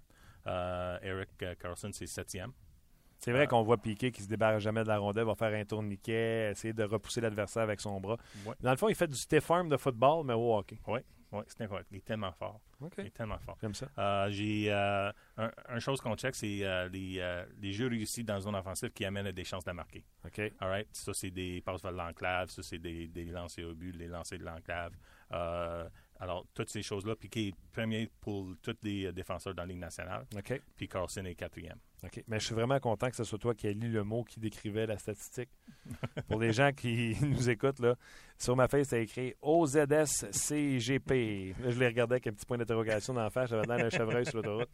Speaker 3: Eric Carlson, c'est septième.
Speaker 1: C'est vrai qu'on voit Piqué qui se débarrasse jamais de la rondelle, va faire un tourniquet, essayer de repousser l'adversaire avec son bras. Dans le fond, il fait du stiff arm de football, mais au hockey.
Speaker 3: Oui, Oui, c'est incroyable. Il est tellement fort. Il est tellement fort.
Speaker 1: J'aime ça.
Speaker 3: Euh, j'ai euh, un, un, chose qu'on check, c'est euh, les, les, jeux réussis dans la zone offensive qui amènent à des chances de marquer.
Speaker 1: OK.
Speaker 3: All right? Ça, c'est des passes vers l'enclave. Ça, c'est des, des lancers au but, les lancers de l'enclave. Alors, toutes ces choses-là. Puis qui est premier pour tous les défenseurs dans la Ligue nationale.
Speaker 1: OK.
Speaker 3: Puis Carlson est quatrième.
Speaker 1: OK. Mais je suis vraiment content que ce soit toi qui aies lu le mot qui décrivait la statistique. Pour les gens qui <laughs> nous écoutent, là, sur ma face, c'est écrit OZSCGP. Je l'ai regardé avec un petit point d'interrogation dans la face. J'avais l'air d'un chevreuil sur l'autoroute.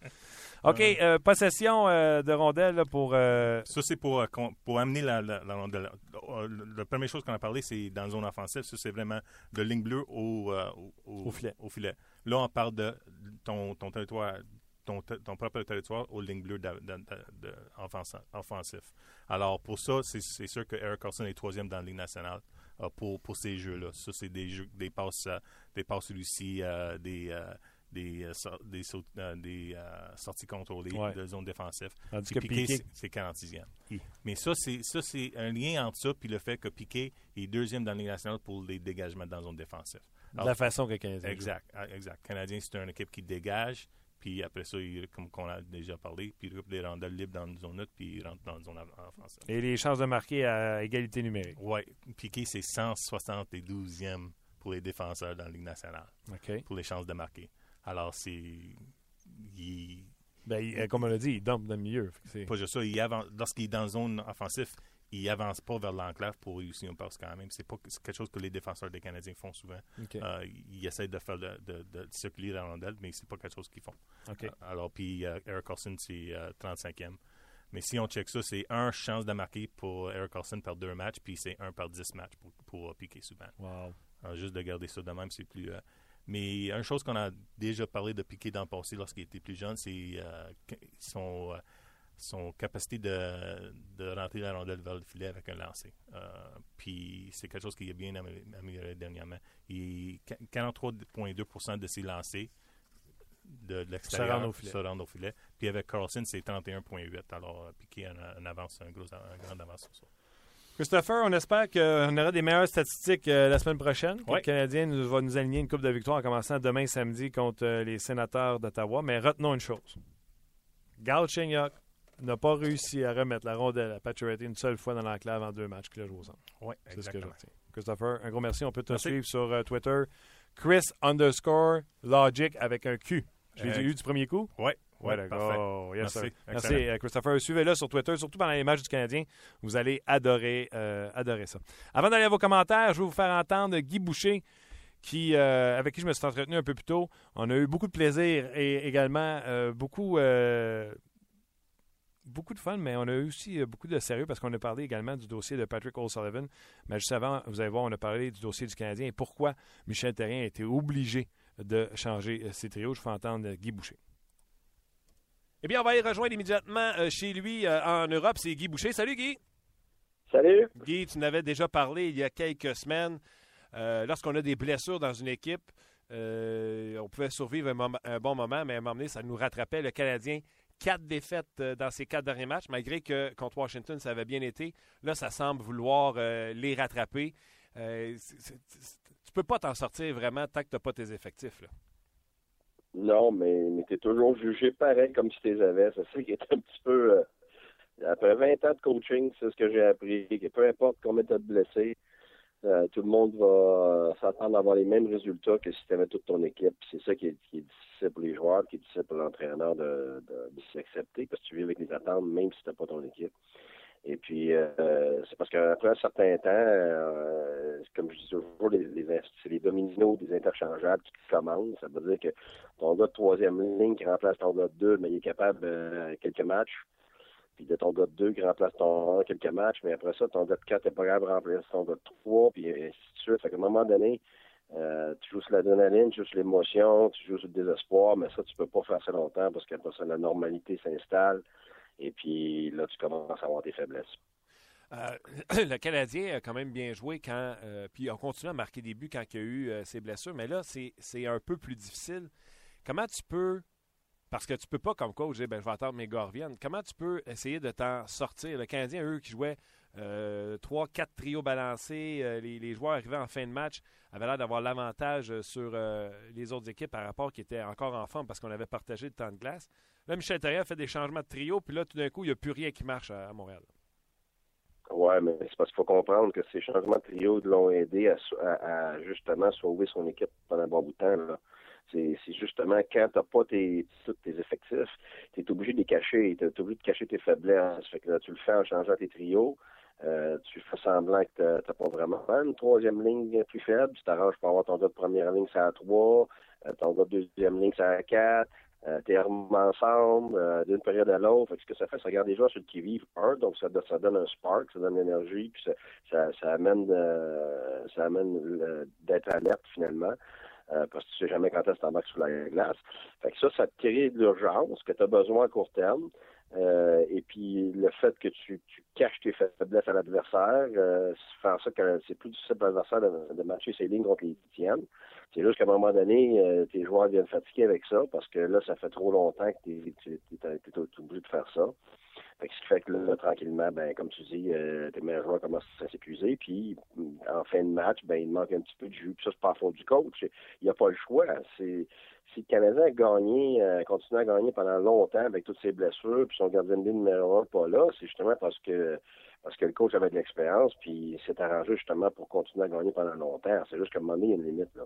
Speaker 1: OK. Euh, possession euh, de rondelle là, pour. Euh...
Speaker 3: Ça, c'est pour, euh, pour amener la, la, la rondelle. La, la, première chose qu'on a parlé, c'est dans la zone offensive. Ça, c'est vraiment de ligne bleue au, au,
Speaker 1: au, filet.
Speaker 3: au filet. Là, on parle de ton, ton territoire ton, ton, propre territoire aux lignes bleues offensif. Alors, pour ça, c'est sûr que Eric Carlson est troisième dans la Ligue nationale euh, pour, pour ces jeux-là. Ça, c'est des, jeux, des passes, euh, des passes euh, des, des, des, des sorties contrôlées
Speaker 1: ouais.
Speaker 3: de zone défensive. Piqué, c'est 46e.
Speaker 1: I.
Speaker 3: Mais ça, c'est un lien entre ça et le fait que Piqué est deuxième dans la Ligue nationale pour les dégagements dans zone défensive.
Speaker 1: de la façon que le Canadien
Speaker 3: Exact, joue. exact. Le Canadien, c'est une équipe qui dégage. Puis après ça, il, comme on a déjà parlé, puis il les rondelles libres dans une zone neutre, puis il rentre dans une zone offensive.
Speaker 1: Et les chances de marquer à égalité numérique.
Speaker 3: Oui. Piqué, c'est 172e pour les défenseurs dans la Ligue nationale.
Speaker 1: OK.
Speaker 3: Pour les chances de marquer. Alors, c'est. Il,
Speaker 1: ben, il, comme on l'a dit, il dump dans le milieu.
Speaker 3: Pas juste ça. Lorsqu'il est dans une zone offensive, il avance pas vers l'enclave pour réussir un passe quand même. C'est pas quelque chose que les défenseurs des Canadiens font souvent.
Speaker 1: Okay.
Speaker 3: Euh, ils essaient de faire de, de, de circuler la rondelle, mais c'est pas quelque chose qu'ils font.
Speaker 1: Okay.
Speaker 3: Euh, alors, puis euh, Eric Carlson, c'est 35e. Mais si on check ça, c'est un chance de marquer pour Eric Carlson par deux matchs, puis c'est un par dix matchs pour, pour piquer souvent.
Speaker 1: Wow.
Speaker 3: Alors, juste de garder ça de même, c'est plus. mais une chose qu'on a déjà parlé de piquer dans le passé lorsqu'il était plus jeune, c'est son son capacité de, de rentrer la rondelle vers le filet avec un lancer. Euh, puis c'est quelque chose qui est bien amélioré dernièrement. 43,2% de ses lancers de, de l'extérieur se rendent au filet. Puis avec Carlson, c'est 31,8. Alors, Piqué en, en avance, un, gros, un grand avance sur ça.
Speaker 1: Christopher, on espère qu'on aura des meilleures statistiques euh, la semaine prochaine. Le Canadien nous, va nous aligner une coupe de victoire en commençant demain samedi contre euh, les sénateurs d'Ottawa. Mais retenons une chose. Galchenyuk n'a pas réussi à remettre la rondelle à Pacioretty une seule fois dans l'enclave en deux matchs qu'il a joué au centre.
Speaker 3: Oui,
Speaker 1: c'est ce que je retiens. Christopher, un gros merci. On peut te
Speaker 3: merci.
Speaker 1: suivre sur uh, Twitter. Chris underscore Logic avec un Q. J'ai
Speaker 3: Euh,
Speaker 1: eu du premier coup?
Speaker 3: Oui.
Speaker 1: Ouais. Oh, yes,
Speaker 3: Merci.
Speaker 1: Merci, euh, Christopher. Suivez-le sur Twitter, surtout pendant les matchs du Canadien. Vous allez adorer, euh, adorer ça. Avant d'aller à vos commentaires, je vais vous faire entendre Guy Boucher, qui, euh, avec qui je me suis entretenu un peu plus tôt. On a eu beaucoup de plaisir et également euh, beaucoup beaucoup de fun, mais on a eu aussi euh, beaucoup de sérieux parce qu'on a parlé également du dossier de Patrick O'Sullivan. Mais juste avant, vous allez voir, on a parlé du dossier du Canadien et pourquoi Michel Terrien a été obligé de changer euh, ses trios. Je fais entendre Guy Boucher. Eh bien, on va aller rejoindre immédiatement euh, chez lui euh, en Europe. C'est Guy Boucher. Salut, Guy.
Speaker 2: Salut.
Speaker 1: Guy, tu n'avais déjà parlé il y a quelques semaines. Euh, lorsqu'on a des blessures dans une équipe, euh, on pouvait survivre un, un, bon moment, mais à un moment donné, ça nous rattrapait. Le Canadien, quatre défaites dans ses quatre derniers matchs, malgré que contre Washington, ça avait bien été. Là, ça semble vouloir euh, les rattraper. Euh, c tu peux pas t'en sortir vraiment tant que tu n'as pas tes effectifs.
Speaker 8: Non, mais, tu es toujours jugé pareil comme si tu les avais. C'est ça qui est un petit peu. Euh, après 20 ans de coaching, c'est ce que j'ai appris, que peu importe combien tu as de blessés, euh, tout le monde va euh, s'attendre à avoir les mêmes résultats que si tu avais toute ton équipe. C'est ça qui est, difficile pour les joueurs, qui est difficile pour l'entraîneur de, de, s'accepter, parce que tu vis avec les attentes, même si tu n'as pas ton équipe. Et puis, euh, c'est parce qu'après un certain temps, comme je dis toujours, les, les, c'est les dominos des interchangeables qui commencent. Ça veut dire que ton gars de troisième ligne qui remplace ton gars de deux, mais il est capable euh, quelques matchs. Puis de ton gars de deux qui remplace ton un quelques matchs, mais après ça, ton gars de quatre n'est pas capable de remplacer ton gars de trois, puis ainsi de suite. Fait qu'à un moment donné, euh, tu joues sur l'adrénaline, tu joues sur l'émotion, tu joues sur le désespoir, mais ça, tu peux pas faire ça longtemps parce qu'après ça, la normalité s'installe. Et puis là, tu commences à avoir des faiblesses.
Speaker 1: Euh, <clears throat> le Canadien a quand même bien joué quand. Euh, puis on continue à marquer des buts quand il y a eu ses blessures, mais là, c'est un peu plus difficile. Comment tu peux. Parce que tu peux pas, comme coach, dire ben, je vais attendre mes gars reviennent. Comment tu peux essayer de t'en sortir? Le Canadien, eux, qui jouaient euh, trois, quatre trios balancés. Euh, les, joueurs arrivés en fin de match avaient l'air d'avoir l'avantage euh, sur les autres équipes par rapport qui étaient encore en forme parce qu'on avait partagé le temps de glace. Là, Michel Therrien a fait des changements de trio, puis là, tout d'un coup, il n'y a plus rien qui marche à, Montréal.
Speaker 8: Oui, mais c'est parce qu'il faut comprendre que ces changements de trio l'ont aidé à, justement sauver son équipe pendant un bon bout de temps. C'est justement quand tu n'as pas tes, tous tes effectifs, tu es obligé de les cacher, tu es obligé de cacher tes faiblesses. Fait que là, tu le fais en changeant tes trios. Euh, tu fais semblant que tu n'as pas vraiment une troisième ligne plus faible. Tu t'arranges pour avoir ton gars de première ligne, c'est à 3, euh, ton gars de deuxième ligne, c'est à 4. Euh, tu es ensemble d'une période à l'autre. Ce que ça fait, ça regarde les joueurs sur qui vivent un, donc ça, ça donne un spark, ça donne l'énergie, puis ça, ça, amène, ça amène d'être alerte finalement. Parce que tu sais jamais quand est-ce que tu sous la glace. Fait que ça, ça te crée de l'urgence que tu as besoin à court terme. Euh, et puis le fait que tu, caches tes faiblesses à l'adversaire, euh, faire ça que c'est plus difficile pour l'adversaire de, matcher ses lignes contre les tiennes. C'est juste qu'à un moment donné, euh, tes joueurs viennent fatiguer avec ça parce que là, ça fait trop longtemps que tu es, obligé de faire ça. Ce qui fait que là, tranquillement, ben, comme tu dis, tes meilleurs joueurs commencent à s'épuiser. Puis en fin de match, ben, il manque un petit peu de jus. Puis ça, c'est pas faute du coach. Il n'y a pas le choix. C'est si le Canadien a gagné, euh, continue à gagner pendant longtemps avec toutes ses blessures, puis son gardien de ligne numéro un pas là, c'est justement parce que parce que le coach avait de l'expérience, puis s'est arrangé justement pour continuer à gagner pendant longtemps. C'est juste qu'à un moment donné, il y a une limite. Là.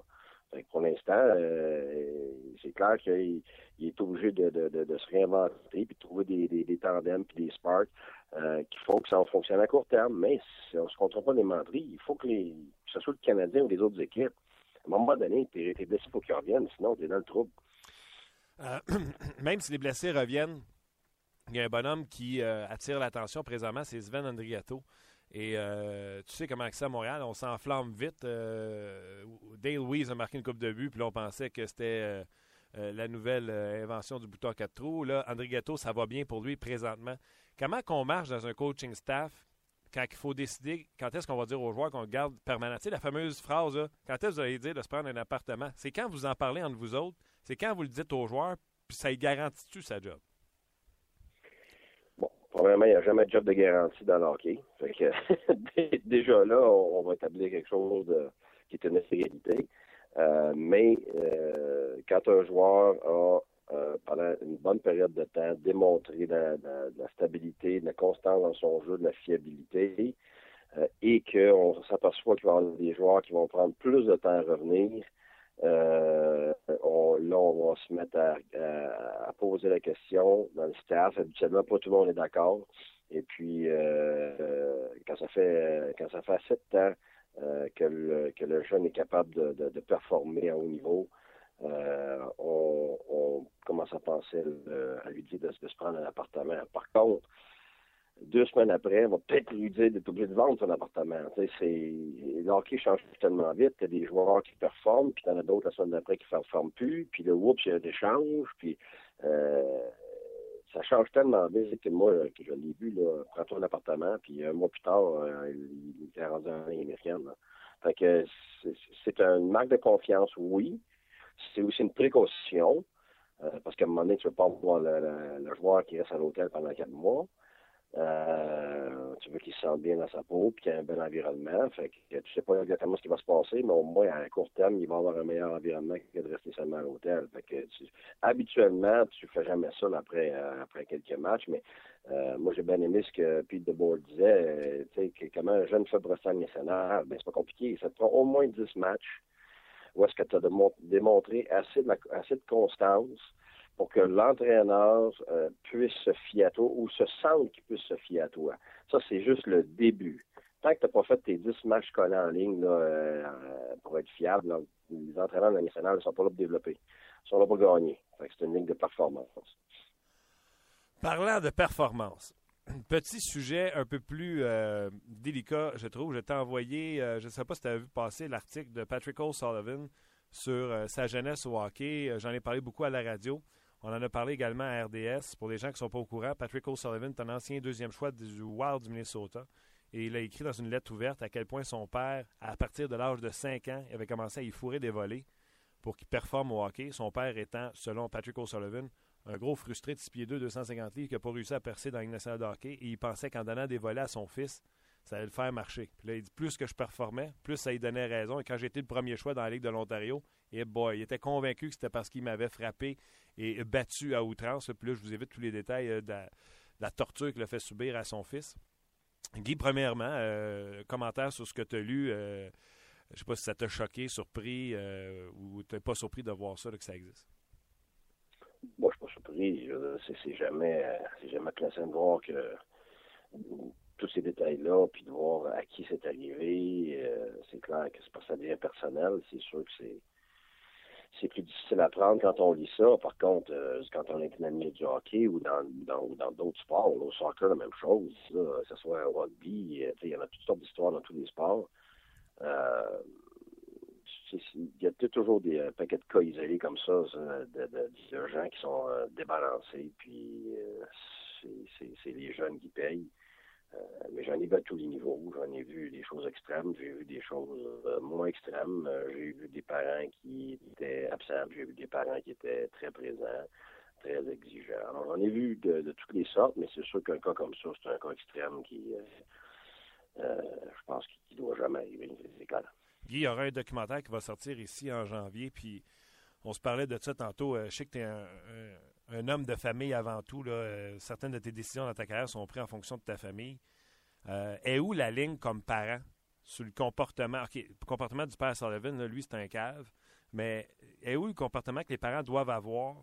Speaker 8: Pour l'instant, euh, c'est clair qu'il est obligé de, se réinventer, puis de trouver des, tandems, puis des sparks euh, qui font que ça fonctionne à court terme. Mais si on ne se contrôle pas des menteries, il faut que, les, que ce soit le Canadien ou les autres équipes à un moment donné, t'es es blessé pour qu'ils reviennent, sinon t'es dans le trouble.
Speaker 1: Euh, <clears throat> même si les blessés reviennent, il y a un bonhomme qui attire l'attention présentement, c'est Sven Andriato. Et euh, tu sais comment c'est à Montréal, on s'enflamme vite. Dale Weiss a marqué une coupe de but, puis là, on pensait que c'était la nouvelle invention du bouton 4 trous. Là, Andrigato, ça va bien pour lui présentement. Comment qu'on marche dans un coaching staff quand il faut décider quand est-ce qu'on va dire aux joueurs qu'on garde permanent? Tu sais, la fameuse phrase, quand est-ce que vous allez dire de se prendre un appartement? C'est quand vous en parlez entre vous autres, c'est quand vous le dites aux joueurs, puis ça garantit-tu sa job?
Speaker 8: Premièrement, il n'y a jamais de job de garantie dans le hockey. Fait que, <laughs> déjà là, on, va établir quelque chose qui est une réalité. Euh, mais euh, quand un joueur a euh, pendant une bonne période de temps, démontrer de, la stabilité, de la constance dans son jeu, de la fiabilité, et qu'on s'aperçoit qu'il va y avoir des joueurs qui vont prendre plus de temps à revenir. Euh, on, là, on va se mettre à, poser la question dans le staff. Habituellement, pas tout le monde est d'accord. Et puis, quand ça fait quand ça fait assez de temps que, le, que le jeune est capable de, de performer à haut niveau, euh, on, commence à penser à lui dire de, se prendre un appartement. Par contre, deux semaines après, on va peut-être lui dire d'être obligé de vendre son appartement. C'est, le change tellement vite. Tu as des joueurs qui performent, puis tu en as d'autres la semaine d'après qui ne performent plus, puis le whoops, il y a des changes, puis euh, ça change tellement vite que moi, que je l'ai vu, là, prends-toi un appartement, puis un mois plus tard, euh, il, est rendu en américaine. Fait que c'est, une marque de confiance, oui, c'est aussi une précaution, euh, parce qu'à un moment donné, tu ne veux pas voir le, joueur qui reste à l'hôtel pendant quatre mois. Euh, tu veux qu'il se sente bien dans sa peau puis qu'il ait un bel environnement. Fait que tu sais pas exactement ce qui va se passer, mais au moins à court terme, il va avoir un meilleur environnement que de rester seulement à l'hôtel. Fait que habituellement, tu fais jamais ça après euh, après quelques matchs, mais moi j'ai bien aimé ce que Pete DeBoer disait, tu sais, que comment un jeune fait pour rester national, ben c'est pas compliqué. Ça te prend au moins 10 matchs ou est-ce que tu as démontré assez de constance pour que l'entraîneur euh, puisse se fier à toi ou se sente qu'il puisse se fier à toi. Ça, c'est juste le début. Tant que tu n'as pas fait tes 10 matchs collés en ligne euh, pour être fiable, les entraîneurs nationale ne sont pas là pour développer. Ils sont là pour gagner. C'est une ligne de performance.
Speaker 1: Parlant de performance, <clears throat> Petit sujet un peu plus euh, délicat, je trouve. Je t'ai envoyé, je ne sais pas si tu as vu passer l'article de Patrick O'Sullivan sur sa jeunesse au hockey. J'en ai parlé beaucoup à la radio. On en a parlé également à RDS. Pour les gens qui ne sont pas au courant, Patrick O'Sullivan est un ancien deuxième choix du Wild du Minnesota. Et il a écrit dans une lettre ouverte à quel point son père, à partir de l'âge de 5 ans, avait commencé à y fourrer des volets pour qu'il performe au hockey. Son père étant, selon Patrick O'Sullivan, un gros frustré de 6 pieds 2, 250 livres qui n'a pas réussi à percer dans nationale de hockey et il pensait qu'en donnant des volets à son fils, ça allait le faire marcher. Puis là, il dit plus que je performais, plus ça lui donnait raison. Et quand j'étais le premier choix dans la Ligue de l'Ontario, et boy, il était convaincu que c'était parce qu'il m'avait frappé et battu à outrance. Puis là, je vous évite tous les détails euh, de, la, torture qu'il a fait subir à son fils. Guy, premièrement, euh, commentaire sur ce que tu as lu. Euh, je ne sais pas si ça t'a choqué, surpris ou tu n'es pas surpris de voir ça, que ça existe.
Speaker 8: Moi, je suis pas surpris. C'est jamais, jamais classé de voir que tous ces détails-là, puis de voir à qui c'est arrivé, c'est clair que c'est pas ça devient personnel. C'est sûr que c'est c'est plus difficile à prendre quand on lit ça. Par contre, euh, quand on est une amie du hockey ou dans dans d'autres sports, au soccer, la même chose, que ce soit au rugby, euh, il y en a toutes sortes d'histoires dans tous les sports. Euh, il y a toujours des paquets de cas isolés comme ça, de, de, gens qui sont débalancés, puis c'est les jeunes qui payent. Euh, mais j'en ai vu à tous les niveaux. J'en ai vu des choses extrêmes, j'ai vu des choses euh, moins extrêmes. Euh, j'ai vu des parents qui étaient absents, j'ai vu des parents qui étaient très présents, très exigeants. Alors, j'en ai vu de, toutes les sortes, mais c'est sûr qu'un cas comme ça, c'est un cas extrême qui, je pense, qui ne doit jamais arriver. C'est clair.
Speaker 1: Guy, il y aura un documentaire qui va sortir ici en janvier, puis on se parlait de ça tantôt. je sais que tu es un un homme de famille avant tout. Là, euh, certaines de tes décisions dans ta carrière sont prises en fonction de ta famille. Euh, est où la ligne comme parent sur le comportement? OK, le comportement du père Sullivan, lui, c'est un cave. Mais est où le comportement que les parents doivent avoir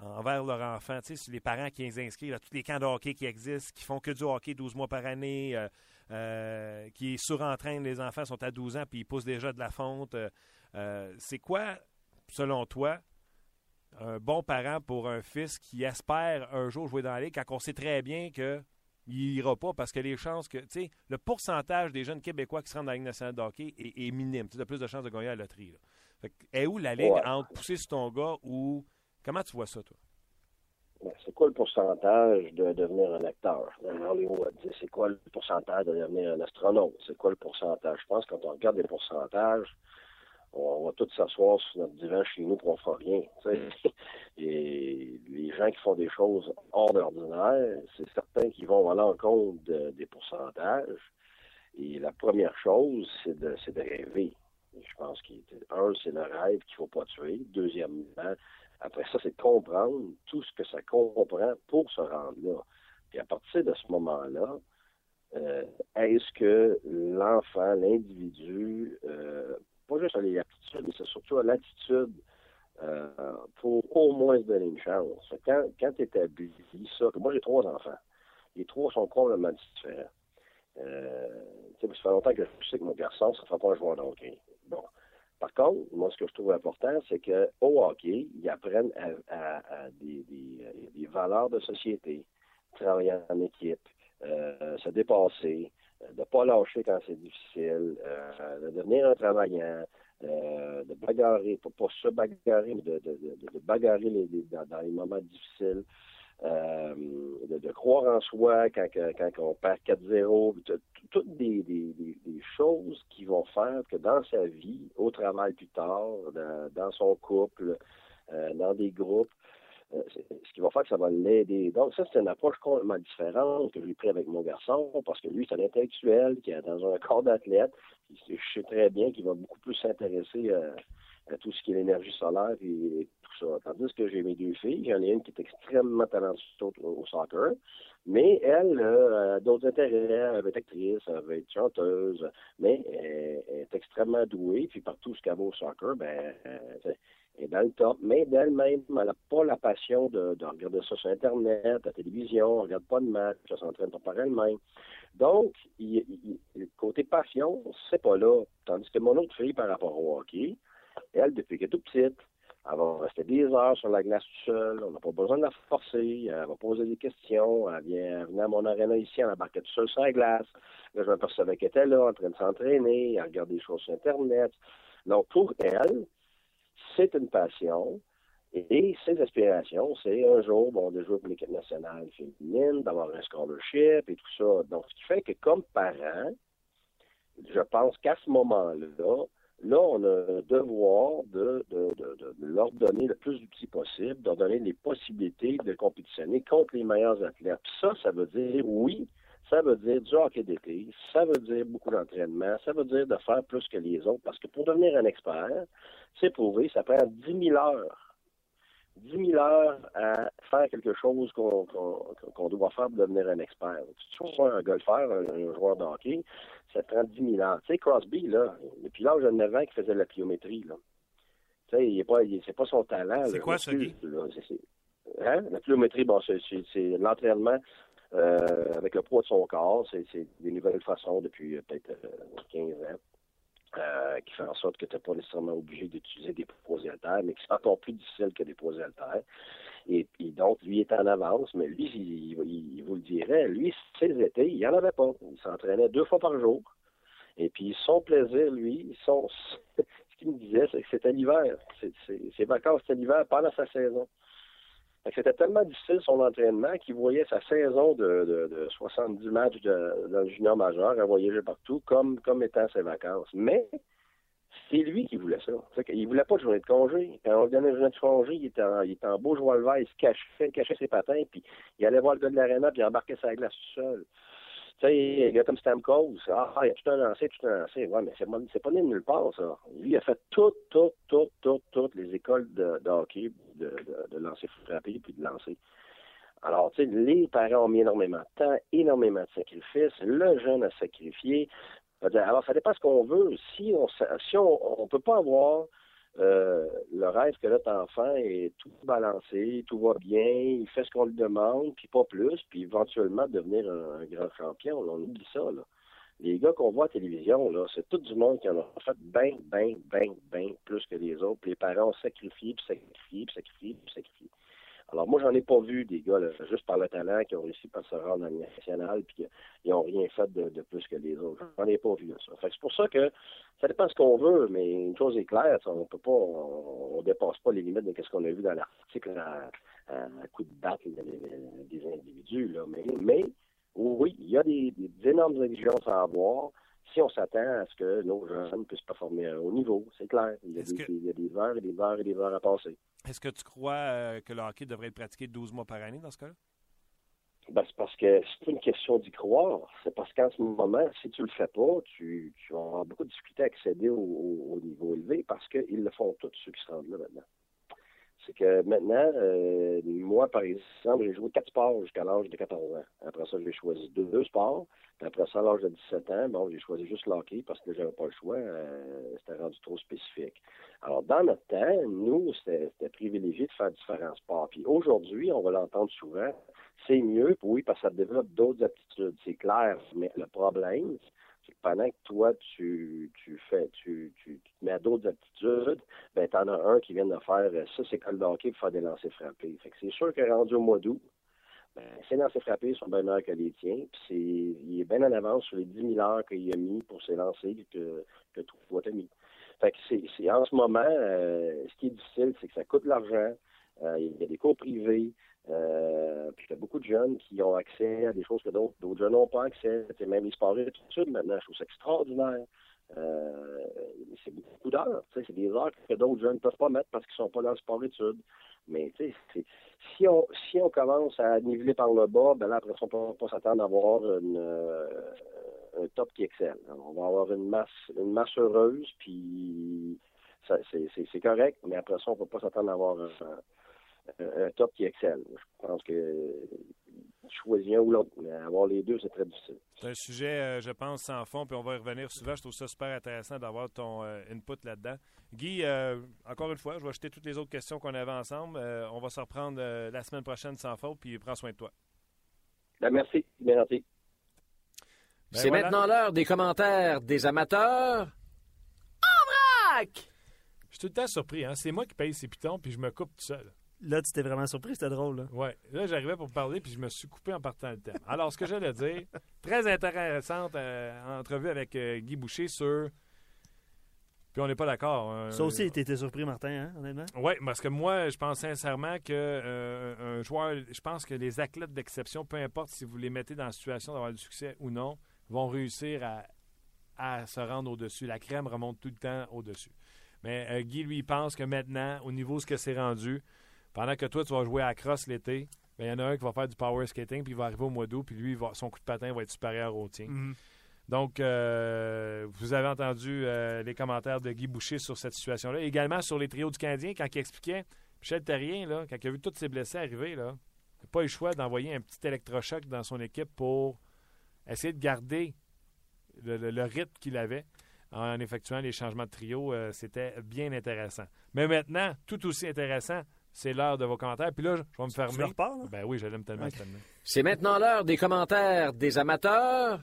Speaker 1: envers leur enfant? Tu sais, les parents qui les inscrivent à tous les camps de hockey qui existent, qui font que du hockey 12 mois par année, euh, qui surentraînent les enfants, sont à 12 ans, puis ils poussent déjà de la fonte. c'est quoi, selon toi, un bon parent pour un fils qui espère un jour jouer dans la Ligue quand on sait très bien que il ira pas parce que les chances que, tu sais, le pourcentage des jeunes Québécois qui se rendent dans la Ligue nationale de hockey est, minime. Tu as plus de chances de gagner à la loterie. Là. est où la ligne entre pousser sur ton gars ou. Comment tu vois ça, toi?
Speaker 8: Ben, c'est quoi le pourcentage de devenir un acteur? Dans Hollywood? C'est quoi le pourcentage de devenir un astronaute? C'est quoi le pourcentage? Je pense que quand on regarde les pourcentages, on, va tous s'asseoir sur notre divan chez nous pour on fera rien. <laughs> Et les gens qui font des choses hors d'ordinaire, c'est certains qui vont à l'encontre des pourcentages. Et la première chose, c'est de, de rêver. je pense qu'un, c'est le rêve qu'il ne faut pas tuer. Deuxièmement, après ça, c'est de comprendre tout ce que ça comprend pour se rendre là. Puis à partir de ce moment-là, euh, est-ce que l'enfant, l'individu, euh, pas juste à l'aptitude, mais c'est surtout à l'attitude euh, pour au moins se donner une chance. Quand, quand tu établis ça, moi j'ai trois enfants, les trois sont complètement différents. Euh, ça fait longtemps que je sais que mon garçon, ça ne fera pas un joueur de hockey. Bon. Par contre, moi, ce que je trouve important, c'est qu'au hockey, ils apprennent à, des, des, valeurs de société, travailler en équipe, euh, se dépasser, de ne pas lâcher quand c'est difficile, euh, de devenir un travaillant, euh, de bagarrer, pas, pas se bagarrer, mais de, de, de, bagarrer les, dans, les moments difficiles, de, croire en soi quand, quand, on perd 4-0, toutes des, des, des, choses qui vont faire que dans sa vie, au travail plus tard, dans, dans son couple, dans des groupes, euh, ce qui va faire que ça va l'aider. Donc, ça, c'est une approche complètement différente que j'ai pris avec mon garçon, parce que lui, c'est un intellectuel qui est dans un corps d'athlète. Je sais très bien qu'il va beaucoup plus s'intéresser à, tout ce qui est l'énergie solaire et, tout ça. Tandis que j'ai mes deux filles, j'en ai une qui est extrêmement talentueuse au, soccer, mais elle a d'autres intérêts, elle veut être actrice, elle veut être chanteuse, mais elle, est extrêmement douée, puis partout ce qu'elle va au soccer, ben, euh, dans le top, mais d'elle-même, elle n'a pas la passion de, regarder ça sur Internet, à la télévision, elle ne regarde pas de match, elle s'entraîne pas par elle-même. Donc, il, côté passion, c'est pas là. Tandis que mon autre fille, par rapport au hockey, elle, depuis qu'elle est toute petite, elle va rester des heures sur la glace toute seule. On n'a pas besoin de la forcer. Elle va poser des questions. Elle vient venir à mon arena ici, elle embarquait toute seule sur la glace. Là, je m'apercevais qu'elle était là, en train de s'entraîner. Elle regarde des choses sur Internet. Donc, pour elle, c'est une passion. Et ses aspirations, c'est un jour, bon, de jouer pour l'équipe nationale féminine, d'avoir un scholarship et tout ça. Donc, ce qui fait que comme parent, je pense qu'à ce moment-là, là, on a le devoir de, leur donner le plus d'outils possible, de leur donner les possibilités de compétitionner contre les meilleurs athlètes. ça, ça veut dire, oui, ça veut dire du hockey d'été, ça veut dire beaucoup d'entraînement, ça veut dire de faire plus que les autres, parce que pour devenir un expert, c'est prouvé, ça prend 10 000 heures. 10 000 heures à faire quelque chose qu'on doit faire pour devenir un expert. Si tu sois un golfeur, un, joueur de hockey, ça prend 10 000 heures. Tu sais, Crosby, là, depuis l'âge de 9 ans qu'il faisait la pliométrie, là. Tu sais, il est pas, c'est pas son talent.
Speaker 1: C'est quoi Guy?
Speaker 8: Hein? La pliométrie, bon, c'est l'entraînement euh, avec le poids de son corps. C'est des nouvelles façons depuis euh, peut-être 15 euh, ans. qui fait en sorte que tu n'es pas nécessairement obligé d'utiliser des poids haltères, mais qui sont encore plus difficile que des poids haltères. Et, donc, lui est en avance, mais lui, il, vous le dirait, lui, ses étés, il n'y en avait pas. Il s'entraînait deux fois par jour. Et puis, son plaisir, lui, son, <laughs> ce qu'il me disait, c'est que c'était l'hiver. Ses vacances, c'était l'hiver pendant sa saison. C'était tellement difficile son entraînement qu'il voyait sa saison de, de, 70 matchs de, dans le junior majeur à voyager partout comme, comme étant ses vacances. Mais c'est lui qui voulait ça. Il voulait pas de journée de congé. Quand on lui donnait une journée de congé, il était en, il était en beau joie le vert, il se cachait, cachait ses patins, puis il allait voir le gars de l'aréna, puis il embarquait sa glace tout seul. Tu sais, un gars comme Stamkos, ah, il a tout un lancé, tout un lancé. Ouais, mais c'est, c'est pas de nulle part, ça. Lui, il a fait toutes, toutes, toutes, toutes, toutes les écoles de, hockey, de, de, de lancer frappé, puis de lancer. Alors, tu sais, les parents ont mis énormément de temps, énormément de sacrifices. Le jeune a sacrifié. Alors, ça dépend ce qu'on veut. Si on si on, on peut pas avoir euh, le rêve que notre enfant est tout balancé, tout va bien, il fait ce qu'on lui demande, puis pas plus, puis éventuellement devenir un, grand champion. on oublie ça. Là. Les gars qu'on voit à la télévision, là, c'est tout du monde qui en a fait bien, bien, bien, bien plus que les autres. Puis les parents ont sacrifié, puis sacrifié, puis sacrifié, puis sacrifié. Alors, moi, j'en ai pas vu des gars, juste par le talent, qui ont réussi à se rendre à nationale, puis qu'ils n'ont rien fait de, plus que les autres. J'en ai pas vu ça. Fait c'est pour ça que ça dépend de ce qu'on veut, mais une chose est claire, on peut pas, on, dépasse pas les limites de ce qu'on a vu dans l'article à, coup de batte des individus. Là. Mais, mais oui, il y a des, énormes exigences à avoir si on s'attend à ce que nos jeunes puissent performer à un haut niveau, c'est clair. Il y, a des, il y, a des, heures et des heures et des heures à passer.
Speaker 1: Est-ce que tu crois euh, que le hockey devrait être pratiqué 12 mois par année dans ce cas-là?
Speaker 8: Ben, c'est parce que c'est pas une question d'y croire. C'est parce qu'en ce moment, si tu le fais pas, tu, tu vas avoir beaucoup de difficultés à accéder au, niveau élevé parce qu'ils le font tous ceux qui se rendent là maintenant c'est que maintenant, euh, moi, par exemple, j'ai joué quatre sports jusqu'à l'âge de 14 ans. Après ça, j'ai choisi deux, sports. Puis après ça, à l'âge de 17 ans, bon, j'ai choisi juste l'hockey parce que j'avais pas le choix. Euh, c'était rendu trop spécifique. Alors, dans notre temps, nous, c'était privilégié de faire différents sports. Puis aujourd'hui, on va l'entendre souvent, c'est mieux, oui, parce que ça développe d'autres aptitudes. C'est clair, mais le problème, pendant que toi, tu, tu fais, tu, tu, te mets à d'autres aptitudes, ben, t'en as un qui vient de faire euh, ça, c'est le hockey pour faire des lancers frappés. Fait que c'est sûr que rendu au mois d'août, ben, ces lancers frappés sont bien meilleurs que les tiens, puis il est bien en avance sur les 10 000 heures qu'il a mis pour ses lancers que, que toi, t'as mis. Fait que c'est, c'est en ce moment, euh, ce qui est difficile, c'est que ça coûte de l'argent, euh, il y a des cours privés, euh, puis il y a beaucoup de jeunes qui ont accès à des choses que d'autres, jeunes n'ont pas accès. C'est même les sports d'études maintenant, je trouve ça extraordinaire. Euh, c'est beaucoup d'heures. C'est des heures que d'autres jeunes ne peuvent pas mettre parce qu'ils ne sont pas dans le sport études. Mais si on si on commence à niveler par le bas, ben là, après on ne peut pas s'attendre à avoir euh, un top qui excelle. on va avoir une masse une masse heureuse, puis c'est correct, mais après ça, on ne peut pas s'attendre à avoir un, un top qui excelle. Je pense que choisir un ou l'autre, mais avoir les deux, c'est très difficile.
Speaker 1: C'est un sujet, euh, je pense, sans fond, puis on va y revenir souvent. Je trouve ça super intéressant d'avoir ton euh, input là-dedans. Guy, euh, encore une fois, je vais acheter toutes les autres questions qu'on avait ensemble. on va se reprendre la semaine prochaine sans faute, puis prends soin de toi.
Speaker 8: Ben, merci, bien gentil.
Speaker 7: Ben, c'est maintenant l'heure des commentaires des amateurs. En vrac!
Speaker 1: Je suis tout le temps surpris. Hein? C'est moi qui paye ces pitons, puis je me coupe tout seul.
Speaker 9: Là, tu t'es vraiment surpris, c'était drôle. Là.
Speaker 1: Ouais. Là, j'arrivais pour parler, puis je me suis coupé en partant le thème. Alors, ce que j'allais dire, très intéressante euh, entrevue avec euh, Guy Boucher sur. Puis on n'est pas d'accord.
Speaker 9: Hein. Ça aussi, tu étais surpris, Martin, hein, honnêtement?
Speaker 1: Oui, parce que moi, je pense sincèrement que euh, un joueur, je pense que les athlètes d'exception, peu importe si vous les mettez dans la situation d'avoir du succès ou non, vont réussir à, à se rendre au-dessus. La crème remonte tout le temps au-dessus. Mais Guy, lui, pense que maintenant, au niveau de ce que c'est rendu, pendant que toi, tu vas jouer à crosse l'été, ben, il y en a un qui va faire du power skating, puis il va arriver au mois d'août, puis lui, va- son coup de patin va être supérieur au tien.
Speaker 9: Mhm.
Speaker 1: Donc, euh, vous avez entendu euh, les commentaires de Guy Boucher sur cette situation-là. Également sur les trios du Canadien, quand il expliquait, Michel Terrien, là, quand il a vu tous ses blessés arriver, là, il n'a pas eu le choix d'envoyer un petit électrochoc dans son équipe pour essayer de garder le, le- le rythme qu'il avait en effectuant les changements de trio. Euh, C'était bien intéressant. Mais maintenant, tout aussi intéressant, c'est l'heure de vos commentaires. Puis là, je vais me fermer.
Speaker 9: repars, là?
Speaker 1: Ben oui, je l'aime tellement,
Speaker 9: Ok.
Speaker 1: cette année.
Speaker 10: C'est maintenant l'heure des commentaires des amateurs.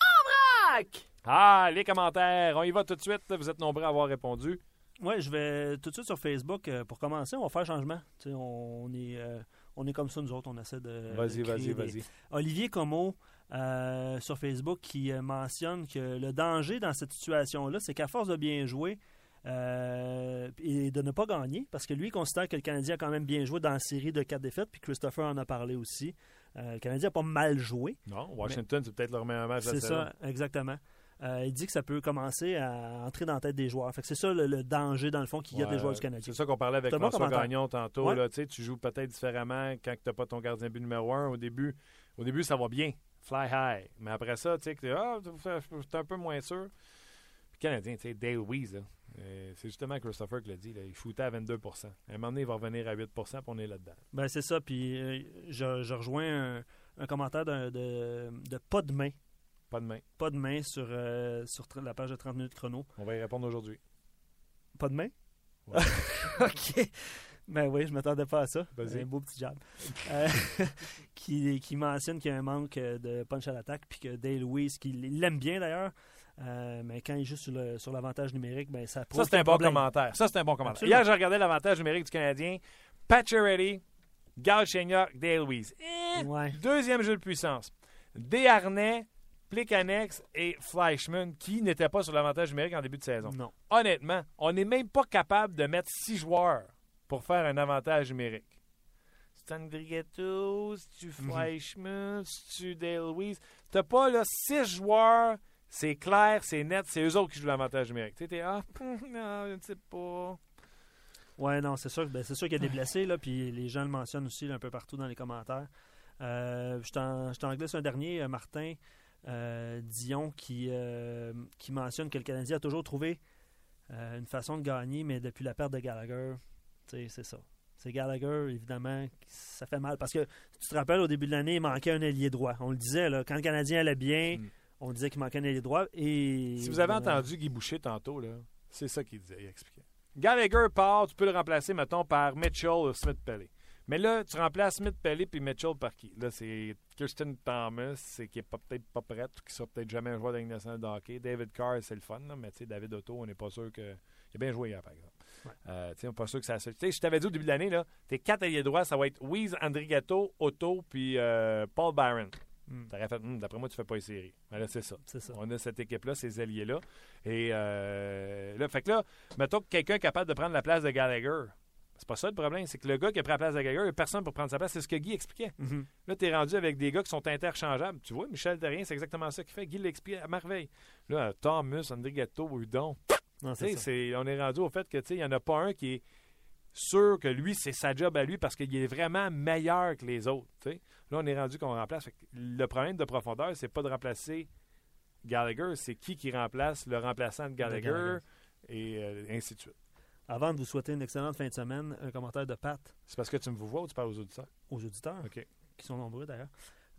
Speaker 10: En vrac!
Speaker 1: Ah, les commentaires. On y va tout de suite. Vous êtes nombreux à avoir répondu.
Speaker 9: Oui, je vais tout de suite sur Facebook. euh, pour commencer, on va faire changement. Tu sais, on, est, euh, on est comme ça, nous autres. On essaie de.
Speaker 1: Vas-y, vas-y, vas-y.
Speaker 9: Olivier Como euh, sur Facebook qui euh, mentionne que le danger dans cette situation-là, c'est qu'à force de bien jouer euh, et de ne pas gagner, parce que lui il considère que le Canadien a quand même bien joué dans la série de quatre défaites, puis Christopher en a parlé aussi. Euh, le Canadien n'a pas mal joué.
Speaker 1: Non, Washington, c'est peut-être leur meilleur match
Speaker 9: C'est ça, exactement. Euh, il dit que ça peut commencer à entrer dans la tête des joueurs. C'est ça le, le danger, dans le fond, qu'il y a des joueurs du Canadien.
Speaker 1: C'est ça qu'on parlait avec François. Gagnon tantôt.
Speaker 9: Ouais.
Speaker 1: là, tu joues peut-être différemment quand tu n'as pas ton gardien but numéro un. Au début, au début, ça va bien. Fly high. Mais après ça, tu sais, que t'es ah, un peu moins sûr. Puis Canadien, tu sais, Dale Weiss, c'est justement Christopher qui l'a dit. Là, il foutait à 22% À un moment donné, il va revenir à 8% puis on est là-dedans.
Speaker 9: Ben, c'est ça. Puis euh, je, je rejoins un, un commentaire de, de pas de main.
Speaker 1: Pas de main.
Speaker 9: Pas de main sur, euh, sur la page de 30 minutes chrono.
Speaker 1: On va y répondre aujourd'hui.
Speaker 9: Pas de main?
Speaker 1: Ouais. <laughs>
Speaker 9: OK. Ben oui, je m'attendais pas à ça. Un beau petit. Euh, <laughs> qui, qui mentionne qu'il y a un manque euh, de punch à l'attaque, puis que Dale Lewis, qu'il l'aime bien d'ailleurs, euh, mais quand il joue sur le- sur l'avantage numérique, ben ça
Speaker 1: Ça,
Speaker 9: pose
Speaker 1: c'est un bon commentaire. Ça, c'est un bon commentaire. Hier, j'ai regardé l'avantage numérique du Canadien. Pacioretty, Galchenyuk, Dale Weiss. Eh,
Speaker 9: Ouais.
Speaker 1: Deuxième jeu de puissance. Desharnais, Plekanex et Fleischmann, qui n'étaient pas sur l'avantage numérique en début de saison.
Speaker 9: Non.
Speaker 1: Honnêtement, on n'est même pas capable de mettre six joueurs pour faire un avantage numérique. C'est Andrigetto, c'est-tu
Speaker 9: Mhm.
Speaker 1: Fleischmann, c'est-tu Dale Weiss? T'as pas là six joueurs, c'est clair, c'est net, c'est eux autres qui jouent l'avantage numérique. Tu sais, t'es, ah, <laughs> non, je ne sais pas.
Speaker 9: Ouais, non, c'est sûr, ben, c'est sûr qu'il y a des blessés, là, puis les gens le mentionnent aussi là, un peu partout dans les commentaires. Euh, je t'en je t'en glisse un dernier, euh, Martin euh, Dion, qui, euh, qui mentionne que le Canadien a toujours trouvé euh, une façon de gagner, mais depuis la perte de Gallagher, tu sais, c'est ça. C'est Gallagher, évidemment, ça fait mal. Parce que tu te rappelles, au début de l'année, il manquait un ailier droit. On le disait, là, quand le Canadien allait bien, on disait qu'il manquait un ailier droit. Et.
Speaker 1: Si vous avez entendu Guy Boucher tantôt, là, c'est ça qu'il disait, il expliquait. Gallagher part, tu peux le remplacer, mettons, par Mitchell ou Smith-Pelly. Mais là, tu remplaces Smith-Pelly puis Mitchell par qui? Là, c'est Kirsten Thomas, c'est qui est peut-être pas prête, ou qui sera peut-être jamais un joueur de nationale de hockey. David Carr, c'est le fun, là, mais tu sais, David Otto, on n'est pas sûr que... Il a bien joué hier, par exemple. Euh, tu sais, on n'est pas sûr que ça... Tu sais, je t'avais dit au début de l'année, là, tes quatre alliés droits, ça va être Weeze, Andrigato, Otto, puis euh, Paul Byron.
Speaker 9: Hmm.
Speaker 1: T'aurais fait, Hum, d'après moi, tu fais pas les séries. Mais là, c'est ça.
Speaker 9: C'est ça.
Speaker 1: On a cette équipe-là, ces alliés-là. Et euh, là, fait que là, mettons que quelqu'un est capable de prendre la place de Gallagher. C'est pas ça le problème, c'est que le gars qui a pris la place de Gallagher, il n'y a personne pour prendre sa place. C'est ce que Guy expliquait.
Speaker 9: Mhm.
Speaker 1: Là, tu es rendu avec des gars qui sont interchangeables. Tu vois, Michel Terrien, c'est exactement ça qu'il fait. Guy l'explique à merveille. Là, Thomas, Andrigato, Udon.
Speaker 9: Non,
Speaker 1: Tu sais,
Speaker 9: c'est ça.
Speaker 1: c'est- on est rendu au fait que tu sais, il n'y en a pas un qui est sûr que lui, c'est sa job à lui parce qu'il est vraiment meilleur que les autres. Là, on est rendu qu'on remplace. Le problème de profondeur, c'est pas de remplacer Gallagher, c'est qui qui remplace le remplaçant de Gallagher,
Speaker 9: Gallagher.
Speaker 1: et euh, ainsi de suite.
Speaker 9: Avant de vous souhaiter une excellente fin de semaine, un commentaire de Pat
Speaker 1: C'est parce que tu me vois ou tu parles aux auditeurs?
Speaker 9: aux auditeurs,
Speaker 1: OK.
Speaker 9: qui sont nombreux d'ailleurs.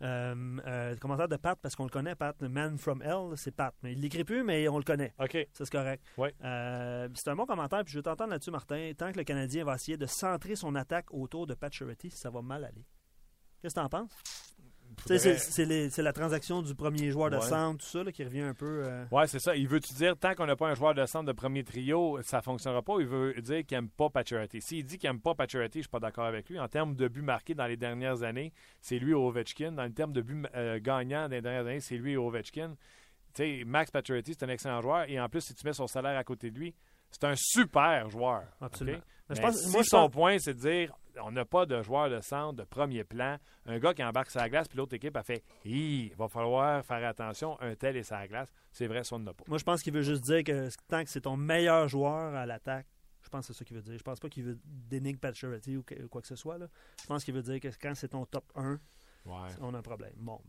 Speaker 9: Euh, euh, commentaire de Pat, parce qu'on le connaît, Pat, le Man from Hell, c'est Pat. Mais il l'écrit plus, mais on le connaît.
Speaker 1: OK.
Speaker 9: Ça, c'est correct.
Speaker 1: Ouais.
Speaker 9: Euh, c'est un bon commentaire, puis je veux t'entendre là-dessus, Martin. Tant que le Canadien va essayer de centrer son attaque autour de Pat Charity, ça va mal aller. Qu'est-ce que t'en penses?
Speaker 1: Faudrait-
Speaker 9: C'est la transaction du premier joueur de
Speaker 1: Ouais.
Speaker 9: centre, tout ça, là, qui revient un peu. euh,
Speaker 1: Ouais, c'est ça. Il veut-tu dire, tant qu'on n'a pas un joueur de centre de premier trio, ça ne fonctionnera pas? Il veut dire qu'il n'aime pas Pacioretty. S'il dit qu'il n'aime pas Pacioretty, je suis pas d'accord avec lui. En termes de buts marqués dans les dernières années, c'est lui et Ovechkin. Dans le terme de buts euh, gagnants dans les dernières années, c'est lui et Ovechkin. Tu sais, Max Pacioretty, c'est un excellent joueur. Et en plus, si tu mets son salaire à côté de lui, c'est un super joueur.
Speaker 9: Absolument. Mais je pense-
Speaker 1: si
Speaker 9: moi, je
Speaker 1: son
Speaker 9: pense-
Speaker 1: point, c'est de dire on n'a pas de joueur de centre de premier plan. Un gars qui embarque la glace, puis l'autre équipe a fait il va falloir faire attention, un tel est la glace. C'est vrai, ça, on n'a pas.
Speaker 9: Moi, je pense qu'il veut juste dire que tant que c'est ton meilleur joueur à l'attaque, Je pense que c'est ça qu'il veut dire. Je pense pas qu'il veut dénigrer Pacioretty ou quoi que ce soit. Là. Je pense qu'il veut dire que quand c'est ton top 1, on a un problème. Bon.